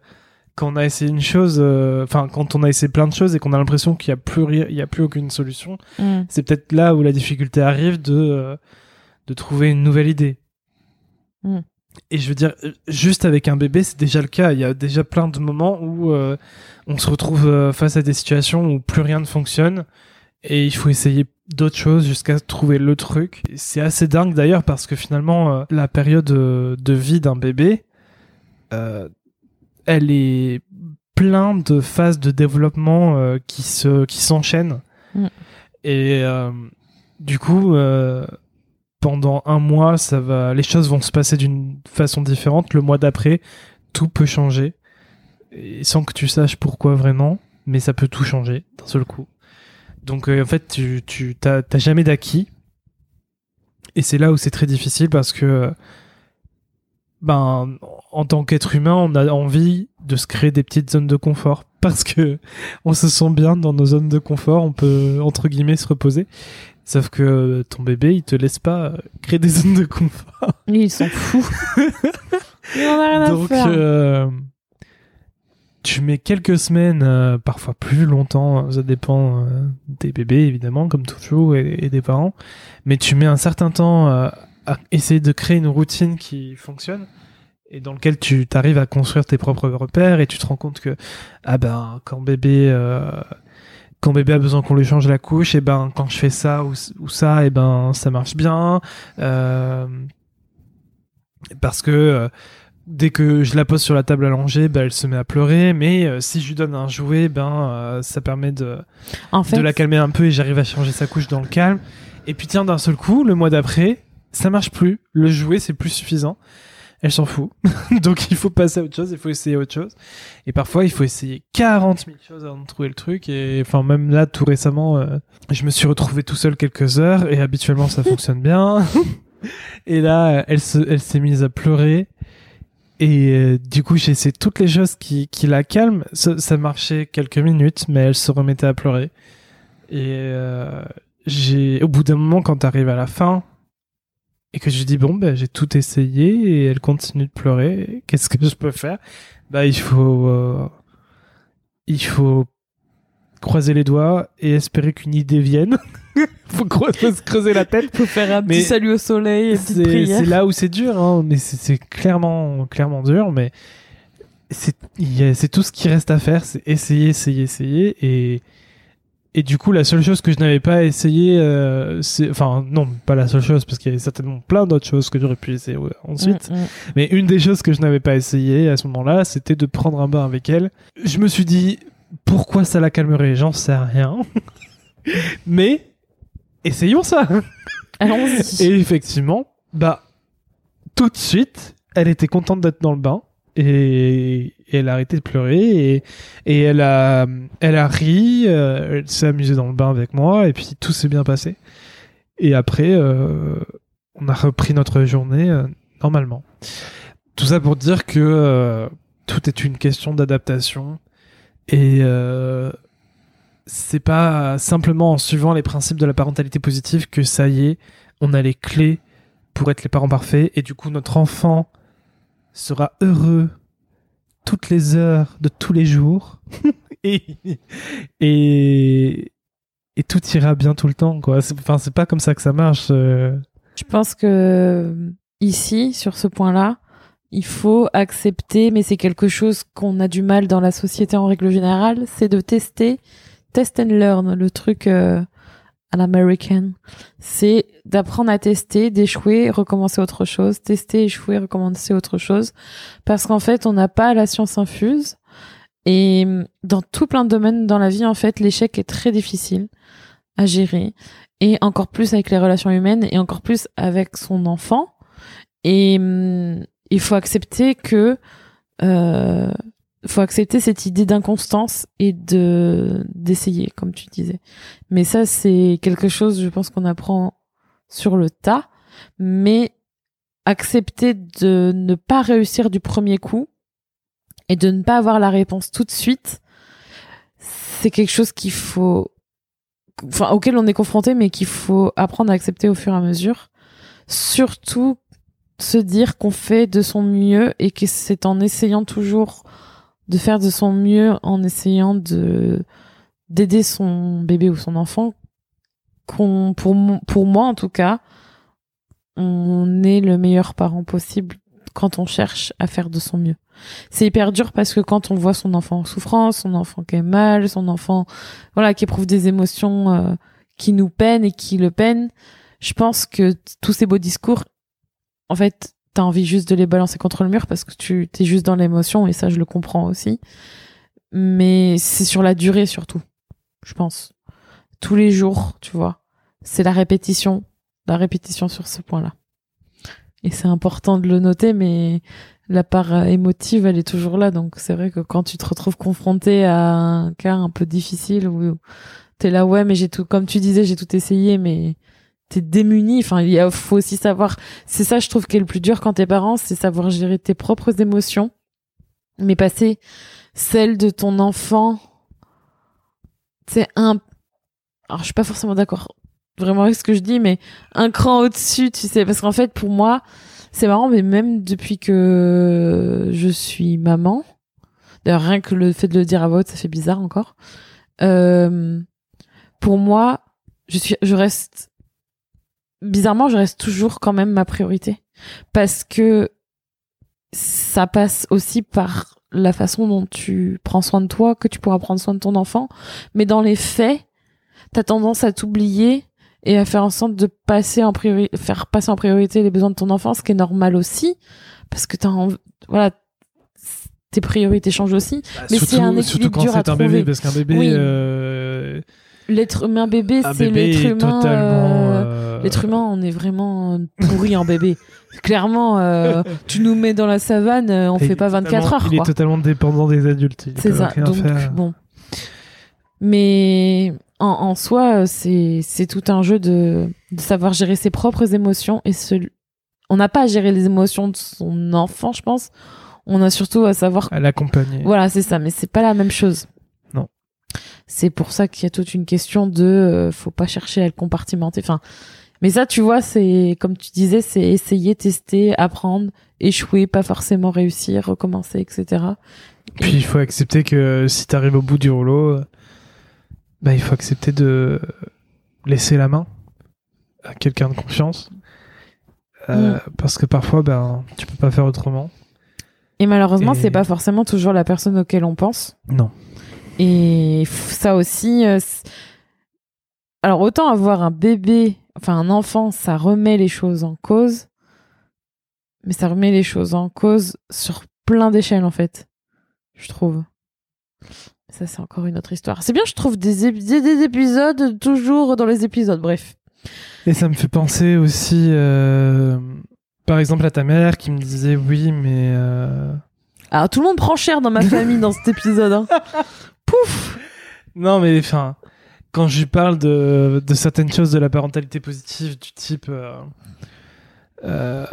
S1: quand on a essayé une chose, enfin quand on a essayé plein de choses et qu'on a l'impression qu'il y a plus rien, il y a plus aucune solution,
S2: Mm.
S1: c'est peut-être là où la difficulté arrive de de trouver une nouvelle idée.
S2: Mm.
S1: Et je veux dire, juste avec un bébé, c'est déjà le cas. Il y a déjà plein de moments où euh, on se retrouve euh, face à des situations où plus rien ne fonctionne et il faut essayer d'autres choses jusqu'à trouver le truc. C'est assez dingue d'ailleurs parce que finalement, euh, la période de vie d'un bébé, euh, elle est plein de phases de développement euh, qui se qui s'enchaînent.
S2: Mm.
S1: Et euh, du coup, pendant un mois, ça va, les choses vont se passer d'une façon différente. Le mois d'après, tout peut changer, sans que tu saches pourquoi vraiment, mais ça peut tout changer d'un seul coup. Donc euh, en fait, tu tu jamais d'acquis, et c'est là où c'est très difficile parce que ben en tant qu'être humain, on a envie de se créer des petites zones de confort parce que on se sent bien dans nos zones de confort, on peut entre guillemets se reposer. Sauf que ton bébé, il te laisse pas euh, créer des zones de confort.
S2: Ils s'en foutent. Il en a rien à
S1: Donc
S2: faire.
S1: euh, tu mets quelques semaines, euh, parfois plus longtemps, ça dépend euh, des bébés évidemment, comme toujours, et, et des parents. Mais tu mets un certain temps euh, à essayer de créer une routine qui fonctionne et dans lequel tu t'arrives à construire tes propres repères et tu te rends compte que ah ben quand bébé euh, quand bébé a besoin qu'on lui change la couche et ben quand je fais ça ou, ou ça et ben ça marche bien euh, parce que euh, dès que je la pose sur la table langer ben elle se met à pleurer mais euh, si je lui donne un jouet ben ça permet de
S2: En fait,
S1: de la calmer un peu et j'arrive à changer sa couche dans le calme. Et puis tiens, d'un seul coup, le mois d'après, ça marche plus. Le jouet, c'est plus suffisant. Elle s'en fout. Donc il faut passer à autre chose, il faut essayer autre chose. Et parfois, il faut essayer 40 000 choses avant de trouver le truc. Et enfin, même là, tout récemment, euh, je me suis retrouvé tout seul quelques heures et habituellement, ça fonctionne bien. et là, elle se, elle s'est mise à pleurer. Et euh, du coup, j'ai essayé toutes les choses qui, qui la calment. Ça, ça marchait quelques minutes, mais elle se remettait à pleurer. Et euh, j'ai, au bout d'un moment, quand t'arrives à la fin, et que je dis bon, ben, j'ai tout essayé, et elle continue de pleurer, qu'est-ce que je peux faire? Bah, il faut, euh, il faut croiser les doigts et espérer qu'une idée vienne. faut, faut se creuser la tête.
S2: faut faire un
S1: Mais
S2: petit salut au soleil
S1: C'est c'est là où c'est dur, hein, mais c'est- c'est clairement, clairement dur, mais c'est c'est tout ce qui reste à faire, c'est essayer, essayer, essayer, et et du coup la seule chose que je n'avais pas essayé, euh, c'est enfin non pas la seule chose parce qu'il y avait certainement plein d'autres choses que j'aurais pu essayer ouais, ensuite,
S2: Mm, mm.
S1: mais une des choses que je n'avais pas essayé à ce moment-là, c'était de prendre un bain avec elle. Je me suis dit pourquoi ça la calmerait, j'en sais rien, mais essayons ça.
S2: Allons-y.
S1: Et effectivement, bah, tout de suite, elle était contente d'être dans le bain et, elle a arrêté de pleurer et, et elle a, elle a ri, euh, elle s'est amusée dans le bain avec moi et puis tout s'est bien passé. Et après, euh, on a repris notre journée euh, normalement. Tout ça pour dire que tout est une question d'adaptation. Et c'est pas simplement en suivant les principes de la parentalité positive que ça y est, on a les clés pour être les parents parfaits. Et du coup, notre enfant sera heureux toutes les heures de tous les jours. et, et, et tout ira bien tout le temps, quoi. Enfin, c'est pas comme ça que ça marche. Euh.
S2: Je pense que ici, sur ce point-là, il faut accepter, mais c'est quelque chose qu'on a du mal dans la société en règle générale, c'est de tester, test and learn, le truc euh, à l'american. C'est d'apprendre à tester, d'échouer, recommencer autre chose, tester, échouer, recommencer autre chose. Parce qu'en fait, on n'a pas la science infuse. Et dans tout plein de domaines dans la vie, en fait, l'échec est très difficile à gérer. Et encore plus avec les relations humaines et encore plus avec son enfant. Et hum, il faut accepter que euh, faut accepter cette idée d'inconstance et de d'essayer comme tu disais. Mais ça c'est quelque chose je pense qu'on apprend sur le tas. Mais accepter de ne pas réussir du premier coup et de ne pas avoir la réponse tout de suite c'est quelque chose qu'il faut enfin auquel on est confronté mais qu'il faut apprendre à accepter au fur et à mesure. Surtout se dire qu'on fait de son mieux et que c'est en essayant toujours de faire de son mieux en essayant de d'aider son bébé ou son enfant qu'on pour pour moi en tout cas on est le meilleur parent possible quand on cherche à faire de son mieux. C'est hyper dur parce que quand on voit son enfant en souffrance, son enfant qui est mal, son enfant voilà qui éprouve des émotions euh, qui nous peinent et qui le peinent, je pense que tous ces beaux discours en fait, t'as envie juste de les balancer contre le mur parce que tu t'es juste dans l'émotion et ça, je le comprends aussi. Mais c'est sur la durée surtout, je pense. Tous les jours, tu vois. C'est la répétition, la répétition sur ce point-là. Et c'est important de le noter, mais la part émotive, elle est toujours là. Donc c'est vrai que quand tu te retrouves confronté à un cas un peu difficile où t'es là, ouais, mais j'ai tout, comme tu disais, j'ai tout essayé, mais t'es démuni. Enfin, il faut aussi savoir. C'est ça, je trouve, qui est le plus dur quand t'es parent, c'est savoir gérer tes propres émotions, mais passer celle de ton enfant. C'est un. Alors, je suis pas forcément d'accord vraiment avec ce que je dis, mais un cran au-dessus, tu sais, parce qu'en fait, pour moi, c'est marrant, mais même depuis que je suis maman, d'ailleurs, rien que le fait de le dire à voix ça fait bizarre encore. Euh, pour moi, je suis, je reste bizarrement, je reste toujours quand même ma priorité. Parce que ça passe aussi par la façon dont tu prends soin de toi, que tu pourras prendre soin de ton enfant. Mais dans les faits, t'as tendance à t'oublier et à faire en sorte de passer en priorité, faire passer en priorité les besoins de ton enfant, ce qui est normal aussi. Parce que t'as, voilà, tes priorités changent aussi.
S1: Bah, mais c'est un équilibre dur à trouver. un bébé, parce qu'un bébé, euh,
S2: L'être humain bébé, c'est l'être humain. Euh, euh, l'être humain, on est vraiment pourri en bébé. Clairement, euh, tu nous mets dans la savane, on fait pas 24 heures.
S1: Il est totalement dépendant des adultes.
S2: C'est ça. Donc bon. Mais en, en soi, c'est c'est tout un jeu de, de savoir gérer ses propres émotions et ce. On n'a pas à gérer les émotions de son enfant, je pense. On a surtout à savoir.
S1: À l'accompagner.
S2: Voilà, c'est ça. Mais c'est pas la même chose. C'est pour ça qu'il y a toute une question de euh, faut pas chercher à le compartimenter. Enfin, mais ça, tu vois, c'est comme tu disais, c'est essayer, tester, apprendre, échouer, pas forcément réussir, recommencer, etc.
S1: Puis il faut accepter que si tu arrives au bout du rouleau, bah, il faut accepter de laisser la main à quelqu'un de confiance. Euh, mm. Parce que parfois, ben, tu peux pas faire autrement.
S2: Et malheureusement, c'est pas forcément toujours la personne auquel on pense.
S1: Non.
S2: Et ça aussi, euh, alors autant avoir un bébé, enfin un enfant, ça remet les choses en cause, mais ça remet les choses en cause sur plein d'échelles en fait, je trouve. Ça c'est encore une autre histoire. C'est bien, je trouve des, des, épisodes toujours dans les épisodes, bref.
S1: Et ça me fait penser aussi, euh, par exemple, à ta mère qui me disait oui, mais... Euh...
S2: Alors tout le monde prend cher dans ma famille dans cet épisode. Hein.
S1: Non, mais enfin, quand je lui parle de, de, certaines choses de la parentalité positive, du type. Euh, euh,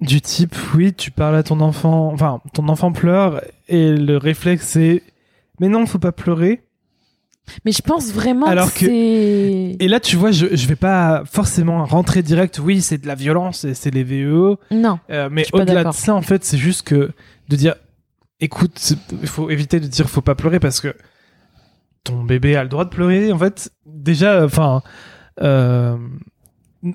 S1: du type, oui, tu parles à ton enfant, enfin, ton enfant pleure et le réflexe c'est, mais non, faut pas pleurer.
S2: Mais je pense vraiment
S1: Alors
S2: que, c'est.
S1: Et là, tu vois, je, je vais pas forcément rentrer direct, oui, c'est de la violence et c'est les VEO.
S2: Non.
S1: Euh, mais au-delà de ça, en fait, c'est juste que de dire, écoute, il faut éviter de dire faut pas pleurer parce que ton bébé a le droit de pleurer. En fait, déjà, enfin, euh,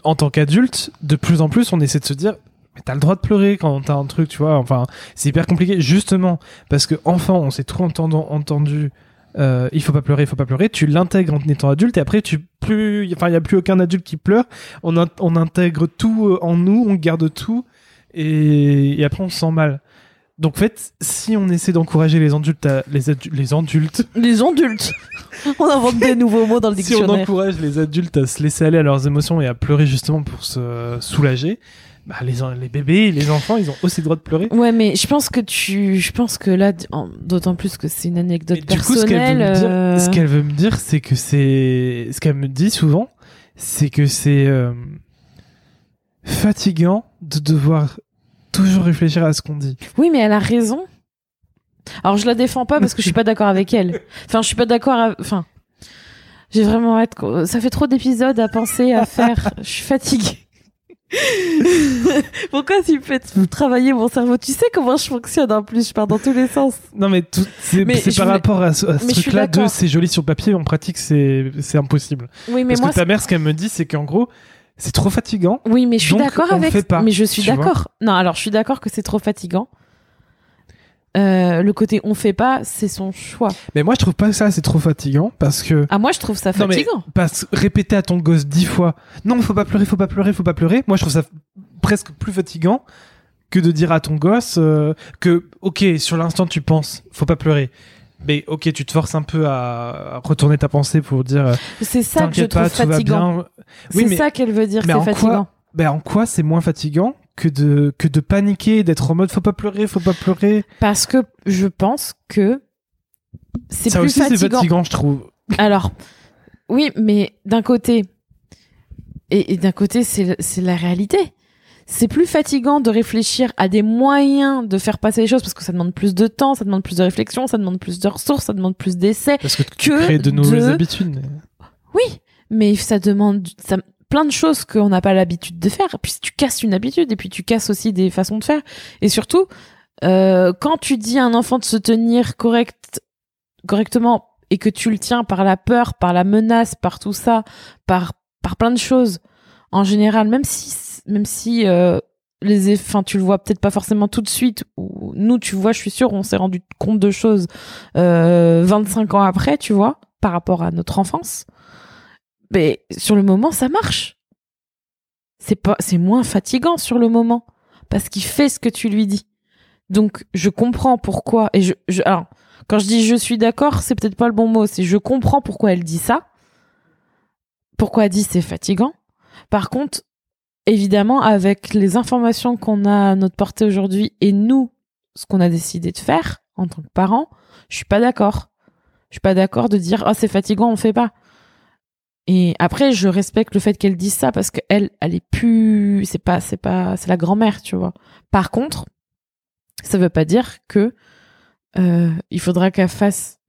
S1: en tant qu'adulte, de plus en plus, on essaie de se dire, mais t'as le droit de pleurer quand t'as un truc, tu vois. Enfin, c'est hyper compliqué, justement parce que enfant, on s'est trop entendu, entendu. euh, il faut pas pleurer, il faut pas pleurer. Tu l'intègres en étant adulte et après tu plus, enfin il y a plus aucun adulte qui pleure. On intègre tout euh, en nous, on garde tout et, et après on se sent mal. Donc en fait, si on essaie d'encourager les adultes, à, les, adu- les adultes,
S2: Les adultes. on invente des nouveaux mots dans le
S1: si on
S2: dictionnaire.
S1: encourage les adultes à se laisser aller à leurs émotions et à pleurer justement pour se soulager, bah les, les bébés, les enfants, ils ont aussi le droit de pleurer.
S2: Ouais, mais je pense que tu, je pense que là, d'autant plus que c'est une anecdote
S1: Mais du coup, ce qu'elle
S2: personnelle.
S1: veut, me dire-
S2: euh,
S1: ce qu'elle veut me dire, c'est que c'est. Ce qu'elle me dit souvent, c'est que c'est euh, fatigant de devoir toujours réfléchir à ce qu'on dit.
S2: Oui, mais elle a raison. Alors je la défends pas parce que je suis pas d'accord avec elle. Enfin, je suis pas d'accord. à- Enfin, j'ai vraiment hâte. Ça fait trop d'épisodes à penser, à faire. Je suis fatiguée. Pourquoi tu me fais travailler mon cerveau? Tu sais comment je fonctionne en plus. Je pars dans tous les sens.
S1: Non, mais tout- c'est
S2: Mais
S1: c'est
S2: je
S1: par
S2: voulais-
S1: rapport à ce, à truc-là de c'est joli sur papier, en pratique, c'est c'est impossible.
S2: Oui, mais
S1: Parce
S2: moi,
S1: que ta mère, ce qu'elle me dit, c'est qu'en gros, c'est trop fatigant.
S2: Oui, mais je suis d'accord avec.
S1: fait pas,
S2: mais je suis d'accord. Non, alors je suis d'accord que c'est trop fatigant. Euh, le côté on fait pas, c'est son choix.
S1: Mais moi, je trouve pas ça, c'est trop fatigant parce que.
S2: Ah, moi je trouve ça
S1: Non, mais
S2: fatigant.
S1: parce, répéter à ton gosse dix fois non faut pas pleurer faut pas pleurer faut pas pleurer moi je trouve ça presque plus fatigant que de dire à ton gosse euh, que ok sur l'instant tu penses faut pas pleurer mais ok tu te forces un peu à, retourner ta pensée pour dire euh,
S2: C'est ça que je trouve
S1: pas
S2: fatigant.
S1: oui
S2: c'est ça qu'elle veut dire, c'est
S1: en quoi-
S2: fatigant.
S1: ben, en quoi c'est moins fatigant que de que de paniquer d'être en mode faut pas pleurer faut pas pleurer?
S2: Parce que je pense que c'est
S1: ça
S2: plus
S1: aussi c'est
S2: fatigant.
S1: fatigant je trouve
S2: Alors, oui, mais d'un côté, et, et d'un côté, c'est c'est la réalité. C'est plus fatigant de réfléchir à des moyens de faire passer les choses parce que ça demande plus de temps, ça demande plus de réflexion, ça demande plus de ressources, ça demande plus d'essais.
S1: parce que tu
S2: Que
S1: crées de nouvelles
S2: de-
S1: habitudes mais-
S2: Oui, mais ça demande ça, plein de choses qu'on n'a pas l'habitude de faire. Puis tu casses une habitude et puis tu casses aussi des façons de faire. Et surtout, euh, quand tu dis à un enfant de se tenir correct, correctement et que tu le tiens par la peur, par la menace, par tout ça, par par plein de choses, en général, même si même si euh, les eff- enfin tu le vois peut-être pas forcément tout de suite ou nous tu vois je suis sûre on s'est rendu compte de choses euh, 25 ans après tu vois par rapport à notre enfance. Mais sur le moment ça marche. C'est pas c'est moins fatigant sur le moment parce qu'il fait ce que tu lui dis. Donc je comprends pourquoi et je, je alors quand je dis je suis d'accord c'est peut-être pas le bon mot c'est je comprends pourquoi elle dit ça. Pourquoi elle dit c'est fatigant. Par contre évidemment avec les informations qu'on a à notre portée aujourd'hui et nous ce qu'on a décidé de faire en tant que parents je suis pas d'accord je suis pas d'accord de dire ah c'est fatigant on fait pas et après, je respecte le fait qu'elle dise ça parce qu'elle, elle est plus, c'est pas, c'est pas, c'est la grand-mère, tu vois. Par contre, ça veut pas dire que euh, il faudra qu'elle fasse.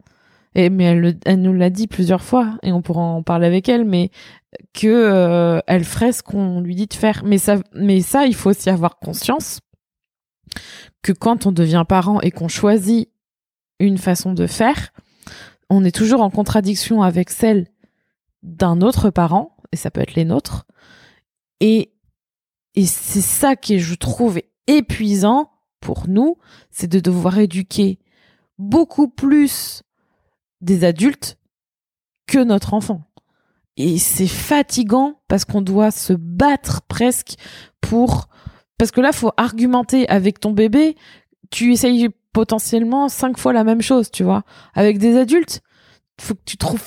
S2: Et mais elle, le- elle nous l'a dit plusieurs fois et on pourra en parler avec elle, mais que euh, elle ferait ce qu'on lui dit de faire. Mais ça, mais ça, il faut aussi avoir conscience que quand on devient parent et qu'on choisit une façon de faire, on est toujours en contradiction avec celle d'un autre parent, et ça peut être les nôtres. Et, et c'est ça qui je trouve, épuisant pour nous, c'est de devoir éduquer beaucoup plus des adultes que notre enfant. Et c'est fatigant parce qu'on doit se battre presque pour... Parce que là, faut argumenter avec ton bébé. Tu essayes potentiellement cinq fois la même chose, tu vois. Avec des adultes, faut que tu trouves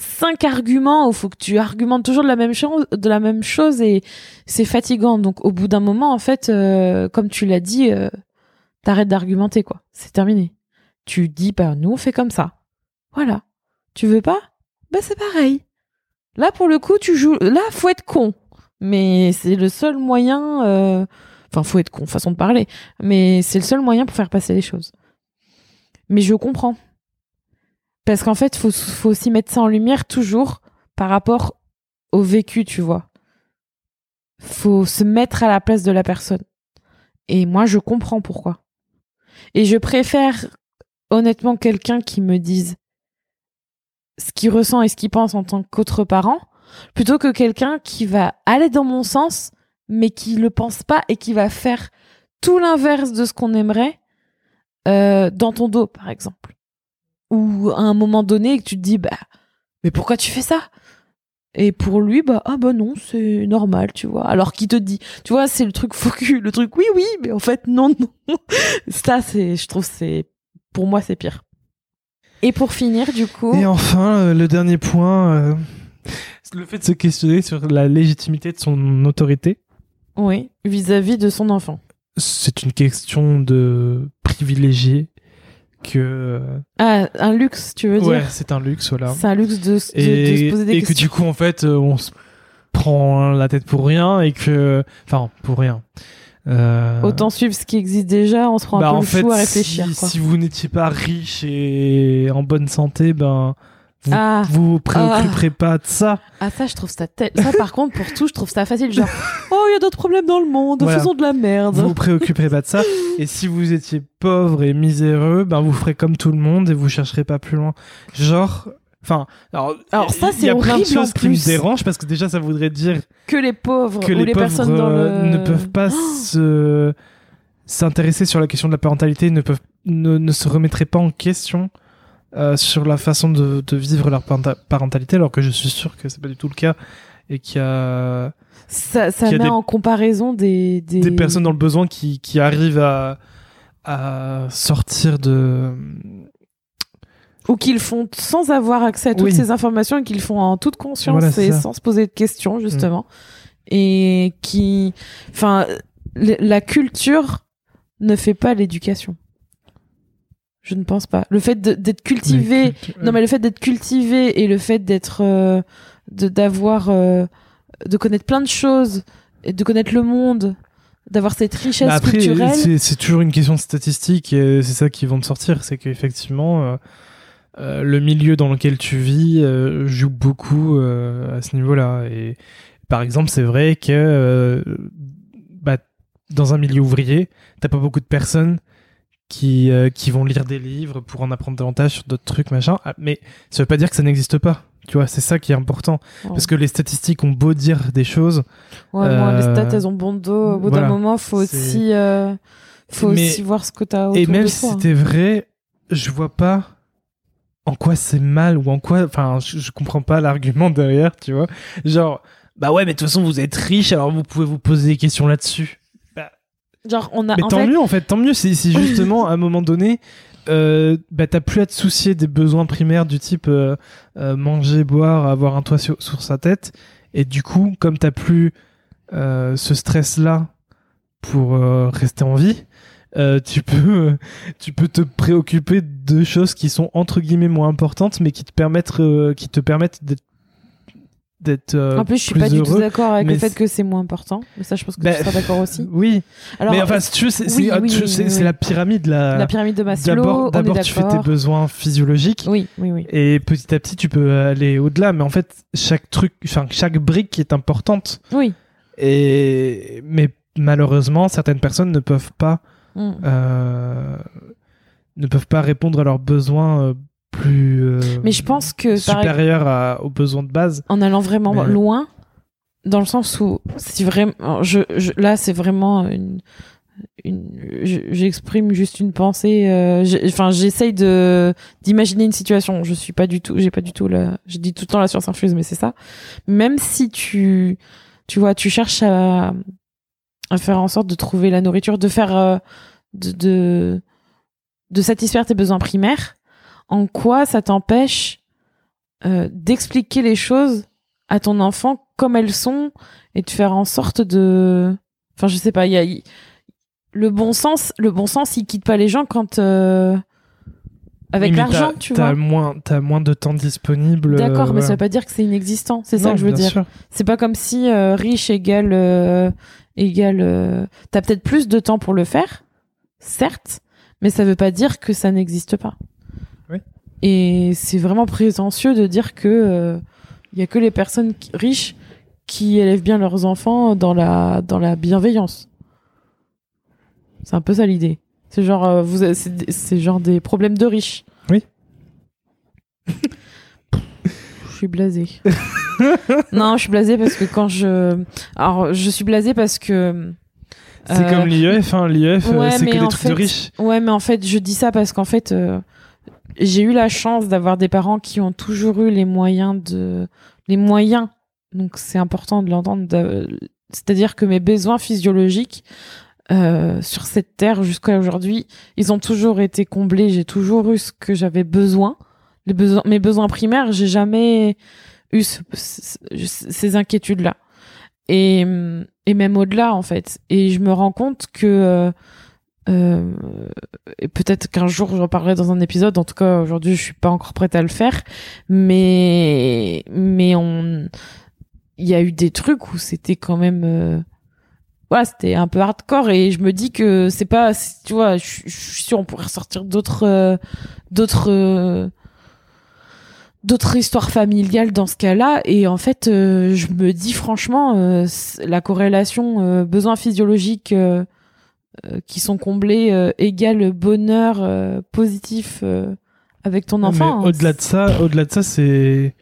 S2: cinq arguments, il faut que tu argumentes toujours de la même chose, de la même chose et c'est fatigant. Donc au bout d'un moment, en fait, euh, comme tu l'as dit, euh, t'arrêtes d'argumenter quoi. C'est terminé. Tu dis bah nous on fait comme ça. Voilà. Tu veux pas? Bah c'est pareil. Là pour le coup tu joues. Là faut être con. Mais c'est le seul moyen. euh, Enfin, faut être con, façon de parler. Mais c'est le seul moyen pour faire passer les choses. Mais je comprends. Parce qu'en fait, faut, faut aussi mettre ça en lumière toujours par rapport au vécu, tu vois. Faut se mettre à la place de la personne. Et moi, je comprends pourquoi. Et je préfère honnêtement quelqu'un qui me dise ce qu'il ressent et ce qu'il pense en tant qu'autre parent, plutôt que quelqu'un qui va aller dans mon sens, mais qui le pense pas et qui va faire tout l'inverse de ce qu'on aimerait euh, dans ton dos, par exemple. Ou à un moment donné, que tu te dis, bah, mais pourquoi tu fais ça? Et pour lui, bah, ah bah non, c'est normal, tu vois. Alors qu'il te dit, tu vois, c'est le truc focus, le truc oui, oui, mais en fait, non, non. Ça, c'est, je trouve, c'est, pour moi, c'est pire. Et pour finir, du coup.
S1: Et enfin, euh, le dernier point, euh, le fait de se questionner sur la légitimité de son autorité.
S2: Oui, vis-à-vis de son enfant.
S1: C'est une question de privilégié que.
S2: Ah, un luxe, tu veux dire
S1: Ouais, c'est un luxe, voilà.
S2: C'est un luxe de, de, se poser des
S1: et
S2: questions.
S1: Et que du coup, en fait, euh, on se prend la tête pour rien et que. Enfin, pour rien. Euh...
S2: Autant suivre ce qui existe déjà, on se prend
S1: bah,
S2: un peu
S1: en
S2: le
S1: fait,
S2: fou à réfléchir.
S1: Si,
S2: quoi.
S1: si vous n'étiez pas riche et en bonne santé, ben. Vous
S2: Ah.
S1: vous, préoccuperez pas de ça.
S2: Ah ça, je trouve ça tel- ça par contre pour tout, je trouve ça facile genre oh il y a d'autres problèmes dans le monde,
S1: Voilà.
S2: faisons de la merde.
S1: Vous vous préoccuperez pas de ça. Et si vous étiez pauvre et miséreux, ben vous ferez comme tout le monde et vous chercherez pas plus loin. Genre, enfin, alors,
S2: Alors ça,
S1: il y a
S2: c'est
S1: plein de
S2: horrible,
S1: choses
S2: en
S1: qui me
S2: plus.
S1: dérangent parce que déjà ça voudrait dire
S2: Que les pauvres
S1: que
S2: ou
S1: les,
S2: les,
S1: pauvres
S2: personnes dans
S1: euh,
S2: le
S1: ne peuvent pas se s'intéresser sur la question de la parentalité, ne peuvent ne, ne se remettraient pas en question. euh, sur la façon de, de vivre leur parenta- parentalité, alors que je suis sûr que c'est pas du tout le cas et qu'il y a
S2: ça, ça
S1: a
S2: met
S1: des-
S2: en comparaison des, des...
S1: des personnes dans le besoin qui, qui arrivent à, à sortir de.
S2: Ou qu'ils font sans avoir accès à toutes
S1: Oui.
S2: ces informations et qu'ils font en toute conscience
S1: Voilà,
S2: et
S1: ça. Mm.
S2: sans se poser de questions justement et qui enfin la culture ne fait pas l'éducation je ne pense pas le fait d'être cultivé non mais le fait d'être cultivé et le fait d'être euh, de d'avoir euh, de connaître plein de choses et de connaître le monde d'avoir cette richesse
S1: Bah après,
S2: culturelle
S1: c'est c'est toujours une question de statistique et c'est ça qui vont te sortir. C'est qu'effectivement, euh, euh, le milieu dans lequel tu vis euh, joue beaucoup euh, à ce niveau-là. Et par exemple, c'est vrai que bah, dans un milieu ouvrier, t'as pas beaucoup de personnes qui, qui vont lire des livres pour en apprendre davantage sur d'autres trucs, machin. Ah, Mais ça veut pas dire que ça n'existe pas. Tu vois, c'est ça qui est important. Parce que les statistiques ont beau dire des choses,
S2: Ouais, bon, les stats, elles ont bon dos. Au bout
S1: voilà.
S2: d'un moment, faut aussi, euh, faut
S1: Mais-
S2: aussi voir ce que t'as autour
S1: Et même
S2: de
S1: si
S2: toi. hein.
S1: c'était vrai, je vois pas en quoi c'est mal ou en quoi. Enfin, je, je comprends pas l'argument derrière, tu vois. Genre, bah ouais, mais de toute façon, vous êtes riche, alors vous pouvez vous poser des questions là-dessus.
S2: Genre, on a,
S1: Mais
S2: en
S1: tant
S2: fait,
S1: mieux, en fait, tant mieux si justement, à un moment donné, euh, bah t'as plus à te soucier des besoins primaires du type euh, euh, manger, boire, avoir un toit sur, sur sa tête. Et du coup, comme t'as plus euh, ce stress-là pour euh, rester en vie, euh, tu peux tu peux te préoccuper de choses qui sont entre guillemets moins importantes, mais qui te permettent euh, qui te permettent d'être euh,
S2: en plus, je suis pas du tout d'accord avec le fait que c'est moins important. Mais ça, je pense que
S1: Bah,
S2: tu seras d'accord aussi.
S1: Oui,
S2: Alors,
S1: mais enfin, si tu veux, c'est
S2: oui, oui, oui,
S1: la pyramide, la,
S2: la pyramide de Maslow,
S1: D'abord, tu fais tes besoins physiologiques
S2: Oui, oui, oui.
S1: et petit à petit tu peux aller au-delà. Mais en fait, chaque truc, enfin chaque brique est importante.
S2: Oui.
S1: Et mais malheureusement, certaines personnes ne peuvent pas
S2: Mm.
S1: euh, ne peuvent pas répondre à leurs besoins euh, plus euh,
S2: Mais je pense que, par
S1: supérieurs à- aux besoins de base.
S2: en allant vraiment
S1: Mais-
S2: loin, dans le sens où si vraiment, je, je- là c'est vraiment une, une je- j'exprime juste une pensée. euh, Enfin, j'essaye de d'imaginer une situation. Je suis pas du tout, j'ai pas du tout la, je dis tout le temps la science infuse, mais c'est ça. Même si tu, tu vois, tu cherches à, à faire en sorte de trouver la nourriture, de faire, euh, de, de de satisfaire tes besoins primaires, en quoi ça t'empêche euh, d'expliquer les choses à ton enfant comme elles sont et de faire en sorte de enfin je sais pas il y a le bon sens le bon sens il quitte pas les gens quand euh, avec
S1: Oui,
S2: l'argent
S1: t'as-
S2: tu
S1: t'as
S2: vois
S1: moins t'as moins de temps disponible.
S2: d'accord
S1: euh,
S2: mais ça
S1: voilà.
S2: veut pas dire que c'est inexistant c'est ça que je veux dire c'est pas comme si euh, riche égale égale. euh, T'as peut-être plus de temps pour le faire, certes, mais ça veut pas dire que ça n'existe pas.
S1: Oui.
S2: Et c'est vraiment prétentieux de dire que euh, il y a que les personnes riches qui élèvent bien leurs enfants dans la dans la bienveillance. C'est un peu ça l'idée. C'est genre euh, vous c'est genre des problèmes de riches.
S1: Oui.
S2: Je suis blasée. non, je suis blasée parce que quand je alors je suis blasée parce que
S1: C'est
S2: euh,
S1: comme l'IEF, hein. l'IEF, euh,
S2: ouais,
S1: c'est que des trucs de riches.
S2: Ouais, mais en fait, je dis ça parce qu'en fait, euh, j'ai eu la chance d'avoir des parents qui ont toujours eu les moyens de, les moyens. Donc c'est important de l'entendre. de- C'est-à-dire que mes besoins physiologiques euh, sur cette terre jusqu'à aujourd'hui, ils ont toujours été comblés. J'ai toujours eu ce que j'avais besoin. Les besoins, mes besoins primaires, j'ai jamais eu ce- ce- ces inquiétudes-là. Et, et même au-delà, en fait. Et je me rends compte que euh, euh, et peut-être qu'un jour j'en parlerai dans un épisode. En tout cas, aujourd'hui, je suis pas encore prête à le faire. Mais mais on, il y a eu des trucs où c'était quand même, euh, voilà, c'était un peu hardcore. Et je me dis que c'est pas, tu vois, je, je suis sûre on pourrait ressortir d'autres euh, d'autres euh, d'autres histoires familiales dans ce cas-là. Et en fait, euh, je me dis franchement, euh, la corrélation euh, besoins physiologiques euh, qui sont comblés égale bonheur positif avec ton enfant. hein.
S1: au-delà de ça, au-delà de ça, c'est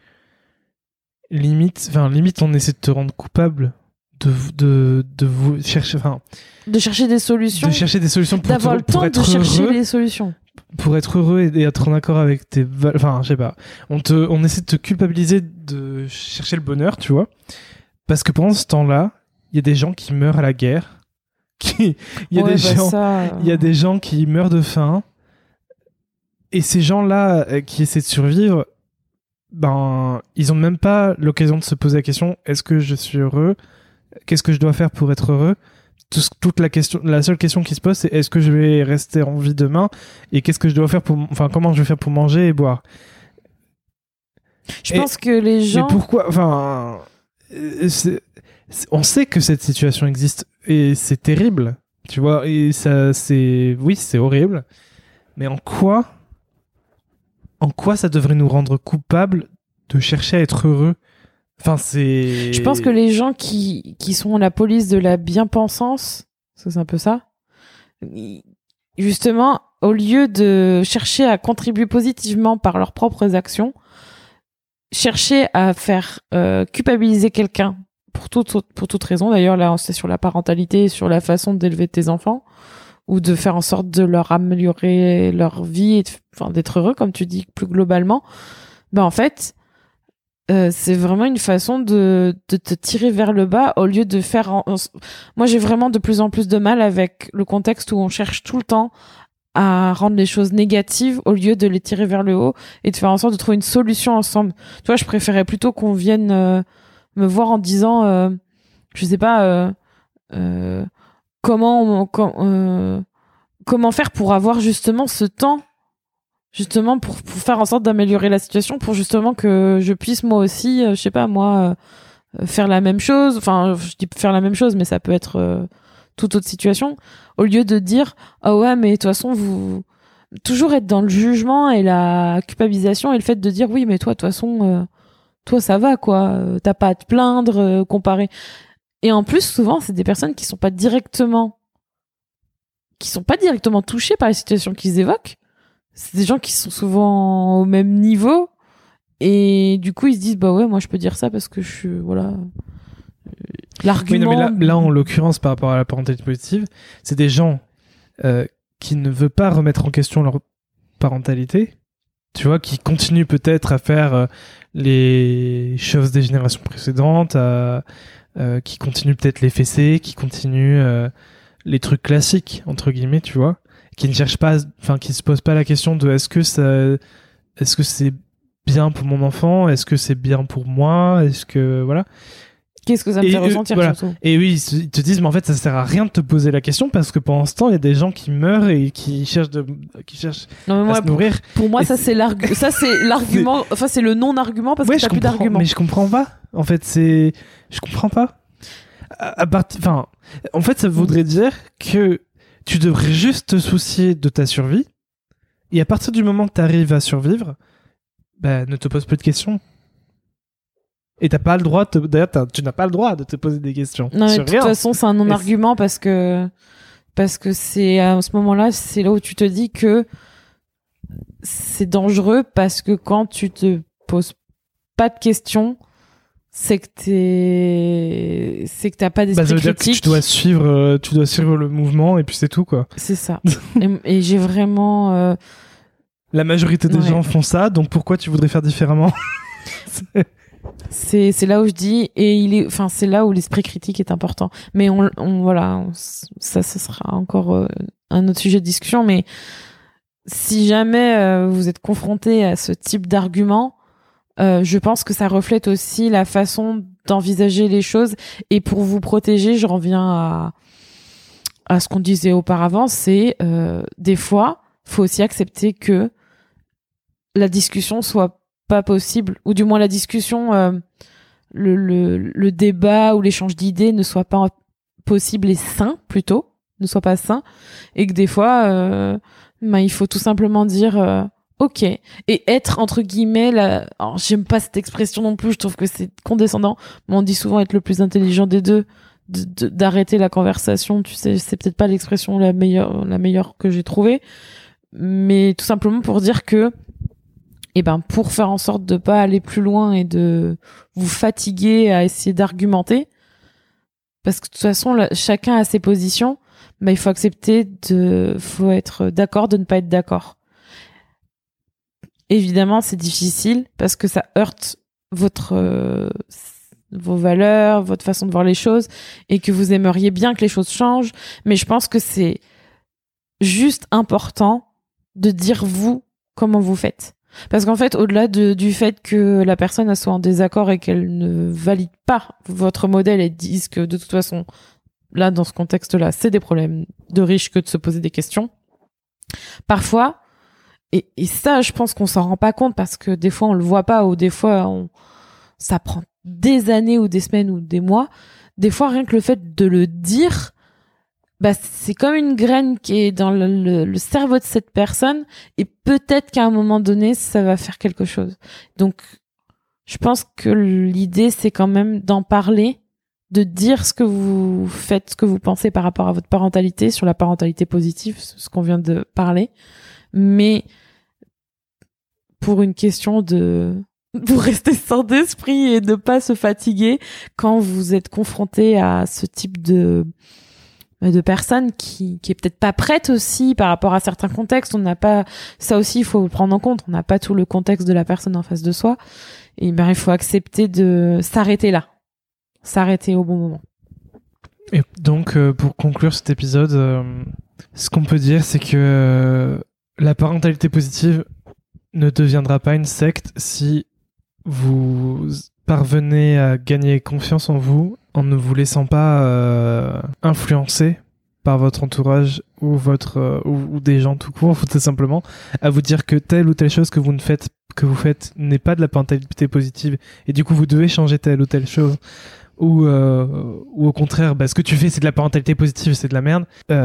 S1: limite, enfin limite, on essaie de te rendre coupable de de de vous chercher, enfin,
S2: de chercher des solutions,
S1: de chercher des solutions pour,
S2: d'avoir le
S1: pour
S2: temps
S1: être
S2: de chercher
S1: heureux,
S2: les solutions.
S1: Pour être heureux et, être en accord avec tes, enfin, je sais pas. On te, on essaie de te culpabiliser de chercher le bonheur, tu vois, parce que pendant ce temps-là, il y a des gens qui meurent à la guerre, qui, il y a
S2: Ouais,
S1: des
S2: bah
S1: gens,
S2: ça, euh,
S1: il y a des gens qui meurent de faim. Et ces gens-là euh, qui essaient de survivre, ben, ils ont même pas l'occasion de se poser la question est-ce que je suis heureux? Qu'est-ce que je dois faire pour être heureux? Toute la question, la seule question qui se pose, c'est est-ce que je vais rester en vie demain Et qu'est-ce que je dois faire pour, enfin, comment je vais faire pour manger et boire?
S2: Je
S1: et-
S2: pense que les gens.
S1: Mais pourquoi Enfin, euh, on sait que cette situation existe et c'est terrible, tu vois. Et ça, c'est, oui, c'est horrible. Mais en quoi, en quoi ça devrait nous rendre coupables de chercher à être heureux? Enfin, c'est.
S2: Je pense que les gens qui, qui sont la police de la bien-pensance, c'est un peu ça, justement, au lieu de chercher à contribuer positivement par leurs propres actions, chercher à faire euh, culpabiliser quelqu'un pour toute, pour toute raison. D'ailleurs, là, c'est sur la parentalité, sur la façon d'élever tes enfants, ou de faire en sorte de leur améliorer leur vie, enfin, d'être heureux, comme tu dis, plus globalement. Ben, en fait, euh, c'est vraiment une façon de, te tirer vers le bas au lieu de faire. Moi, j'ai vraiment de plus en plus de mal avec le contexte où on cherche tout le temps à rendre les choses négatives au lieu de les tirer vers le haut et de faire en sorte de trouver une solution ensemble. Tu vois, je préférais plutôt qu'on vienne euh, me voir en disant, euh, je sais pas, euh, comment, comment faire pour avoir justement ce temps justement pour, pour faire en sorte d'améliorer la situation pour justement que je puisse moi aussi euh, je sais pas moi euh, faire la même chose. Enfin je dis faire la même chose mais ça peut être euh, toute autre situation. Au lieu de dire ah ouais mais de toute façon vous toujours être dans le jugement et la culpabilisation et le fait de dire oui mais toi de toute façon euh, toi ça va quoi. Euh, t'as pas à te plaindre euh, comparé et en plus souvent c'est des personnes qui sont pas directement qui sont pas directement touchées par les situations qu'ils évoquent c'est des gens qui sont souvent au même niveau et du coup ils se disent bah ouais moi je peux dire ça parce que je suis voilà euh,
S1: Oui,
S2: l'argument
S1: mais là, là, en l'occurrence, par rapport à la parentalité positive, c'est des gens euh, qui ne veulent pas remettre en question leur parentalité, tu vois, qui continuent peut-être à faire euh, les choses des générations précédentes, à, euh, qui continuent peut-être les fessées, qui continuent euh, les trucs classiques, entre guillemets, tu vois, qui ne cherchent pas, enfin, qui se posent pas la question de est-ce que ça, est-ce que c'est bien pour mon enfant, est-ce que c'est bien pour moi, est-ce que, voilà.
S2: qu'est-ce que ça me
S1: Et,
S2: fait
S1: euh,
S2: ressentir
S1: voilà.
S2: surtout?
S1: Et oui, ils te disent, mais en fait, ça sert à rien de te poser la question parce que pendant ce temps, il y a des gens qui meurent et qui cherchent, de, qui cherchent
S2: non mais
S1: à se nourrir.
S2: pour moi
S1: Et
S2: ça
S1: c'est-
S2: l'argument ça c'est l'argument enfin c'est le non argument parce
S1: ouais,
S2: que t'as plus d'argument
S1: mais je comprends pas. En fait, c'est, je comprends pas. à, enfin, en fait, ça voudrait dire que tu devrais juste te soucier de ta survie. Et à partir du moment que tu arrives à survivre, bah, ne te pose plus de questions. Et t'as pas le droit, de d'ailleurs, tu n'as pas le droit de te poser des questions.
S2: Non, de toute façon, c'est un non-argument parce que parce que c'est à ce moment-là, c'est là où tu te dis que c'est dangereux parce que quand tu te poses pas de questions, c'est que t'es c'est que t'as pas d'esprit bah, ça veut Dire que
S1: tu dois suivre euh, tu dois suivre le mouvement et puis c'est tout quoi.
S2: C'est ça. et, j'ai vraiment euh,
S1: la majorité des gens font ça, donc pourquoi tu voudrais faire différemment?
S2: C'est c'est là où je dis et il est enfin c'est là où l'esprit critique est important. Mais on, on voilà ça ce sera encore euh, un autre sujet de discussion. Mais si jamais euh, vous êtes confronté à ce type d'argument, euh, je pense que ça reflète aussi la façon d'envisager les choses. Et pour vous protéger, je reviens à à ce qu'on disait auparavant, c'est des fois, faut aussi accepter que la discussion soit pas possible, ou du moins la discussion, euh, le, le, le, débat ou l'échange d'idées ne soit pas possible et sain plutôt, ne soit pas sain, et que des fois, euh, ben, il faut tout simplement dire euh, ok et être entre guillemets là. Alors j'aime pas cette expression non plus, je trouve que c'est condescendant, mais on dit souvent être le plus intelligent des deux d'arrêter la conversation tu sais c'est peut-être pas l'expression la meilleure la meilleure que j'ai trouvée mais tout simplement pour dire que et ben pour faire en sorte de pas aller plus loin et de vous fatiguer à essayer d'argumenter parce que de toute façon chacun a ses positions ben il faut accepter de faut être d'accord de ne pas être d'accord évidemment c'est difficile parce que ça heurte votre euh, vos valeurs votre façon de voir les choses et que vous aimeriez bien que les choses changent mais je pense que c'est juste important de dire vous comment vous faites parce qu'en fait, au-delà du fait que la personne soit en désaccord et qu'elle ne valide pas votre modèle et dise que de toute façon, là, dans ce contexte-là, c'est des problèmes de riches que de se poser des questions. Parfois, et, ça, je pense qu'on s'en rend pas compte parce que des fois, on le voit pas ou des fois, on, ça prend des années ou des semaines ou des mois. Des fois, rien que le fait de le dire, bah, c'est comme une graine qui est dans le, cerveau de cette personne et peut-être qu'à un moment donné, ça va faire quelque chose. Donc, je pense que l'idée, c'est quand même d'en parler, de dire ce que vous faites, ce que vous pensez par rapport à votre parentalité, sur la parentalité positive, ce qu'on vient de parler. Mais pour une question de vous rester sans d'esprit et ne pas se fatiguer quand vous êtes confronté à ce type de euh, de personnes qui, qui est peut-être pas prête aussi par rapport à certains contextes. On n'a pas ça aussi, il faut prendre en compte. On n'a pas tout le contexte de la personne en face de soi. Et ben il faut accepter de s'arrêter là, s'arrêter au bon moment.
S1: Et donc euh, pour conclure cet épisode, euh, ce qu'on peut dire, c'est que la parentalité positive ne deviendra pas une secte si vous parvenez à gagner confiance en vous en ne vous laissant pas euh, influencer par votre entourage ou votre euh, ou, des gens tout court tout simplement à vous dire que telle ou telle chose que vous ne faites que vous faites n'est pas de la parentalité positive et du coup vous devez changer telle ou telle chose ou euh, ou au contraire bah, ce que tu fais c'est de la parentalité positive c'est de la merde.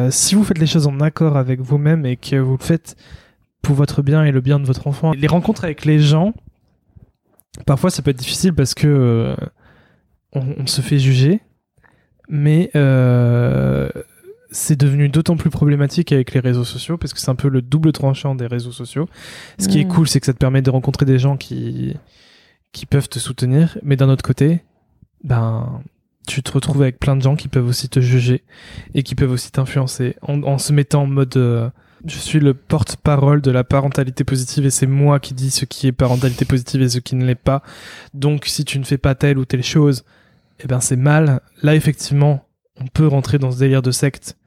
S1: Si vous faites les choses en accord avec vous-même et que vous le faites pour votre bien et le bien de votre enfant les rencontres avec les gens parfois ça peut être difficile parce que on, se fait juger, mais euh, c'est devenu d'autant plus problématique avec les réseaux sociaux parce que c'est un peu le double tranchant des réseaux sociaux. Ce qui est mm. cool, c'est que ça te permet de rencontrer des gens qui qui peuvent te soutenir, mais d'un autre côté, ben tu te retrouves avec plein de gens qui peuvent aussi te juger et qui peuvent aussi t'influencer en, se mettant en mode euh, je suis le porte-parole de la parentalité positive et c'est moi qui dis ce qui est parentalité positive et ce qui ne l'est pas. Donc si tu ne fais pas telle ou telle chose, eh ben c'est mal. Là, effectivement, on peut rentrer dans ce délire de secte.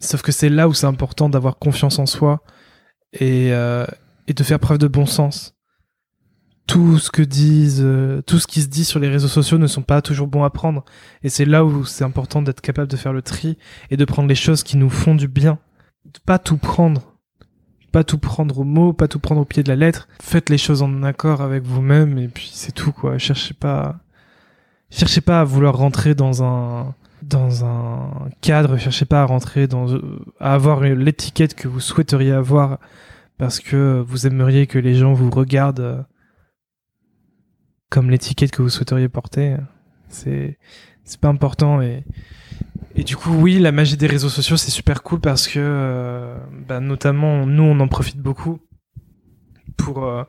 S1: Sauf que c'est là où c'est important d'avoir confiance en soi et, euh, et de faire preuve de bon sens. Tout ce que disent, euh, tout ce qui se dit sur les réseaux sociaux ne sont pas toujours bons à prendre. Et c'est là où c'est important d'être capable de faire le tri et de prendre les choses qui nous font du bien. Pas tout prendre. Pas tout prendre au mot, pas tout prendre au pied de la lettre. Faites les choses en accord avec vous-même et puis c'est tout quoi. Cherchez pas cherchez pas à vouloir rentrer dans un dans un cadre, cherchez pas à rentrer dans à avoir l'étiquette que vous souhaiteriez avoir parce que vous aimeriez que les gens vous regardent comme l'étiquette que vous souhaiteriez porter. C'est c'est pas important et et du coup oui la magie des réseaux sociaux c'est super cool parce que euh, bah, notamment nous on en profite beaucoup pour euh,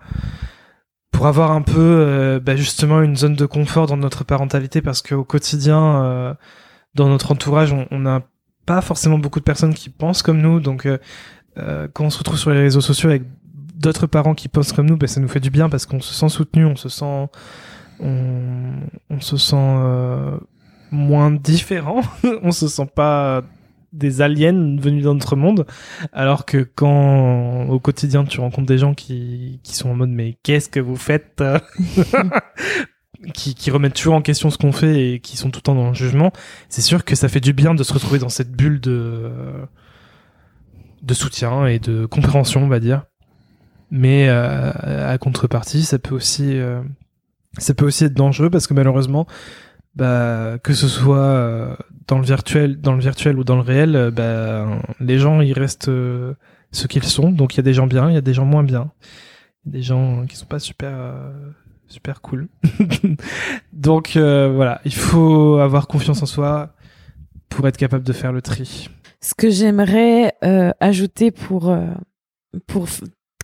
S1: pour avoir un peu euh, bah, justement une zone de confort dans notre parentalité parce qu'au quotidien dans notre entourage on n'a pas forcément beaucoup de personnes qui pensent comme nous. Donc quand on se retrouve sur les réseaux sociaux avec d'autres parents qui pensent comme nous bah, ça nous fait du bien parce qu'on se sent soutenu on se sent on, on se sent moins différent on se sent pas des aliens venus dans notre monde, alors que quand au quotidien tu rencontres des gens qui, qui sont en mode mais qu'est-ce que vous faites? Qui, qui remettent toujours en question ce qu'on fait et qui sont tout le temps dans le jugement, c'est sûr que ça fait du bien de se retrouver dans cette bulle de de soutien et de compréhension, on va dire. Mais euh, à contrepartie, ça peut aussi euh, ça peut aussi être dangereux parce que malheureusement, bah, que ce soit euh, dans le virtuel, dans le virtuel ou dans le réel, euh, bah, les gens ils restent euh, ce qu'ils sont. Donc il y a des gens bien, il y a des gens moins bien, des gens qui sont pas super super cool. donc voilà, il faut avoir confiance en soi pour être capable de faire le tri.
S2: Ce que j'aimerais ajouter pour pour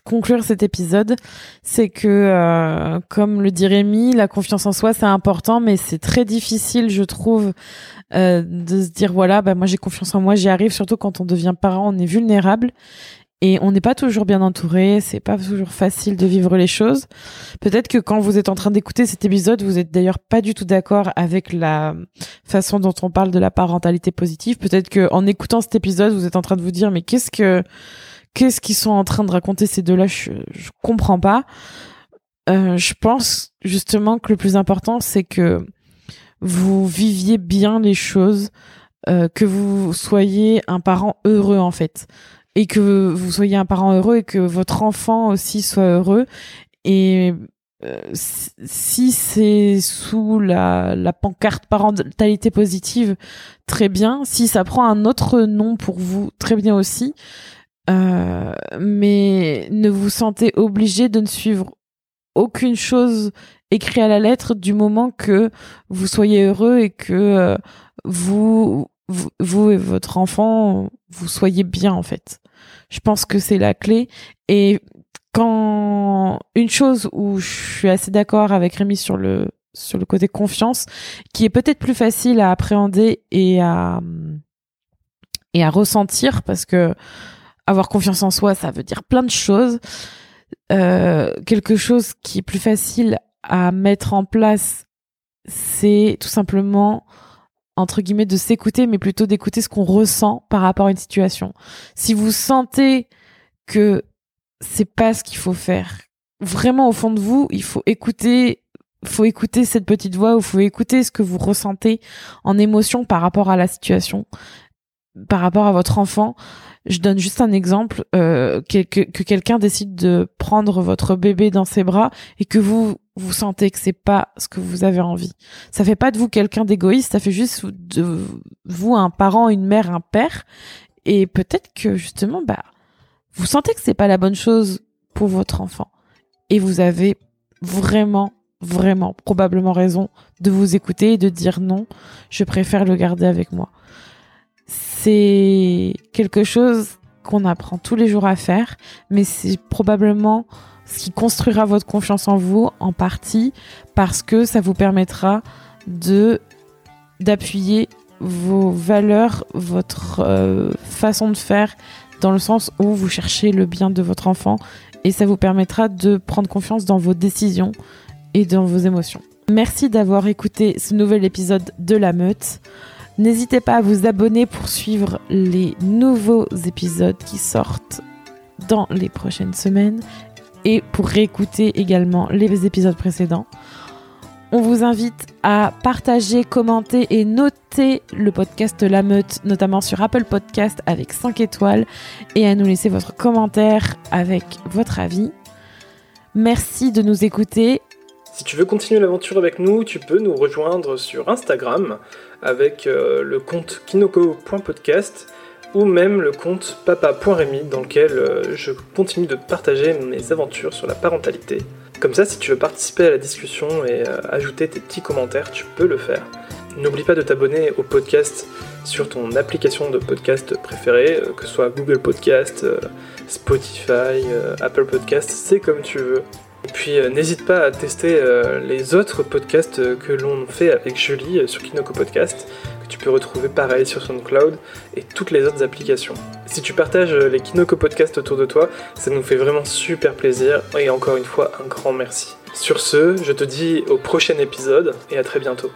S2: conclure cet épisode, c'est que, euh, comme le dit Rémi, la confiance en soi, c'est important, mais c'est très difficile, je trouve, euh, de se dire, voilà, bah, moi j'ai confiance en moi, j'y arrive, surtout quand on devient parent, on est vulnérable. Et on n'est pas toujours bien entouré, c'est pas toujours facile de vivre les choses. Peut-être que quand vous êtes en train d'écouter cet épisode, vous êtes d'ailleurs pas du tout d'accord avec la façon dont on parle de la parentalité positive. Peut-être que en écoutant cet épisode, vous êtes en train de vous dire mais qu'est-ce que qu'est-ce qu'ils sont en train de raconter ces deux-là je, je comprends pas. Euh, je pense justement que le plus important, c'est que vous viviez bien les choses, euh, que vous soyez un parent heureux en fait, et que vous soyez un parent heureux et que votre enfant aussi soit heureux. Et euh, si c'est sous la, la pancarte parentalité positive, très bien. Si ça prend un autre nom pour vous, très bien aussi. Euh, mais ne vous sentez obligé de ne suivre aucune chose écrite à la lettre du moment que vous soyez heureux et que euh, vous, vous, et votre enfant vous soyez bien en fait. Je pense que c'est la clé et quand une chose où je suis assez d'accord avec Rémi sur le sur le côté confiance qui est peut-être plus facile à appréhender et à et à ressentir parce que avoir confiance en soi, ça veut dire plein de choses. Euh, quelque chose qui est plus facile à mettre en place, c'est tout simplement entre guillemets de s'écouter, mais plutôt d'écouter ce qu'on ressent par rapport à une situation. Si vous sentez que c'est pas ce qu'il faut faire, vraiment au fond de vous, il faut écouter faut écouter cette petite voix ou faut écouter ce que vous ressentez en émotion par rapport à la situation, par rapport à votre enfant. Je donne juste un exemple, euh, que, que, quelqu'un décide de prendre votre bébé dans ses bras et que vous vous sentez que c'est pas ce que vous avez envie. Ça fait pas de vous quelqu'un d'égoïste, ça fait juste de vous un parent, une mère, un père. Et peut-être que justement, bah, vous sentez que c'est pas la bonne chose pour votre enfant. Et vous avez vraiment, vraiment, probablement raison de vous écouter et de dire non, je préfère le garder avec moi c'est quelque chose qu'on apprend tous les jours à faire, mais c'est probablement ce qui construira votre confiance en vous en partie parce que ça vous permettra de d'appuyer vos valeurs, votre euh, façon de faire dans le sens où vous cherchez le bien de votre enfant et ça vous permettra de prendre confiance dans vos décisions et dans vos émotions. Merci d'avoir écouté ce nouvel épisode de La Meute. N'hésitez pas à vous abonner pour suivre les nouveaux épisodes qui sortent dans les prochaines semaines et pour réécouter également les épisodes précédents. On vous invite à partager, commenter et noter le podcast La Meute, notamment sur Apple Podcast avec 5 étoiles, et à nous laisser votre commentaire avec votre avis. Merci de nous écouter
S1: Si tu veux continuer l'aventure avec nous, tu peux nous rejoindre sur Instagram avec euh, le compte kinoko.podcast ou même le compte papa.remy dans lequel euh, je continue de partager mes aventures sur la parentalité. Comme ça, si tu veux participer à la discussion et euh, ajouter tes petits commentaires, tu peux le faire. N'oublie pas de t'abonner au podcast sur ton application de podcast préférée, que ce soit Google Podcast, Spotify, Apple Podcast, c'est comme tu veux. Et puis n'hésite pas à tester les autres podcasts que l'on fait avec Julie sur Kinoko Podcast tu peux retrouver pareil sur SoundCloud et toutes les autres applications. Si tu partages les Kinoko Podcasts autour de toi, ça nous fait vraiment super plaisir et encore une fois un grand merci. Sur ce, je te dis au prochain épisode et à très bientôt.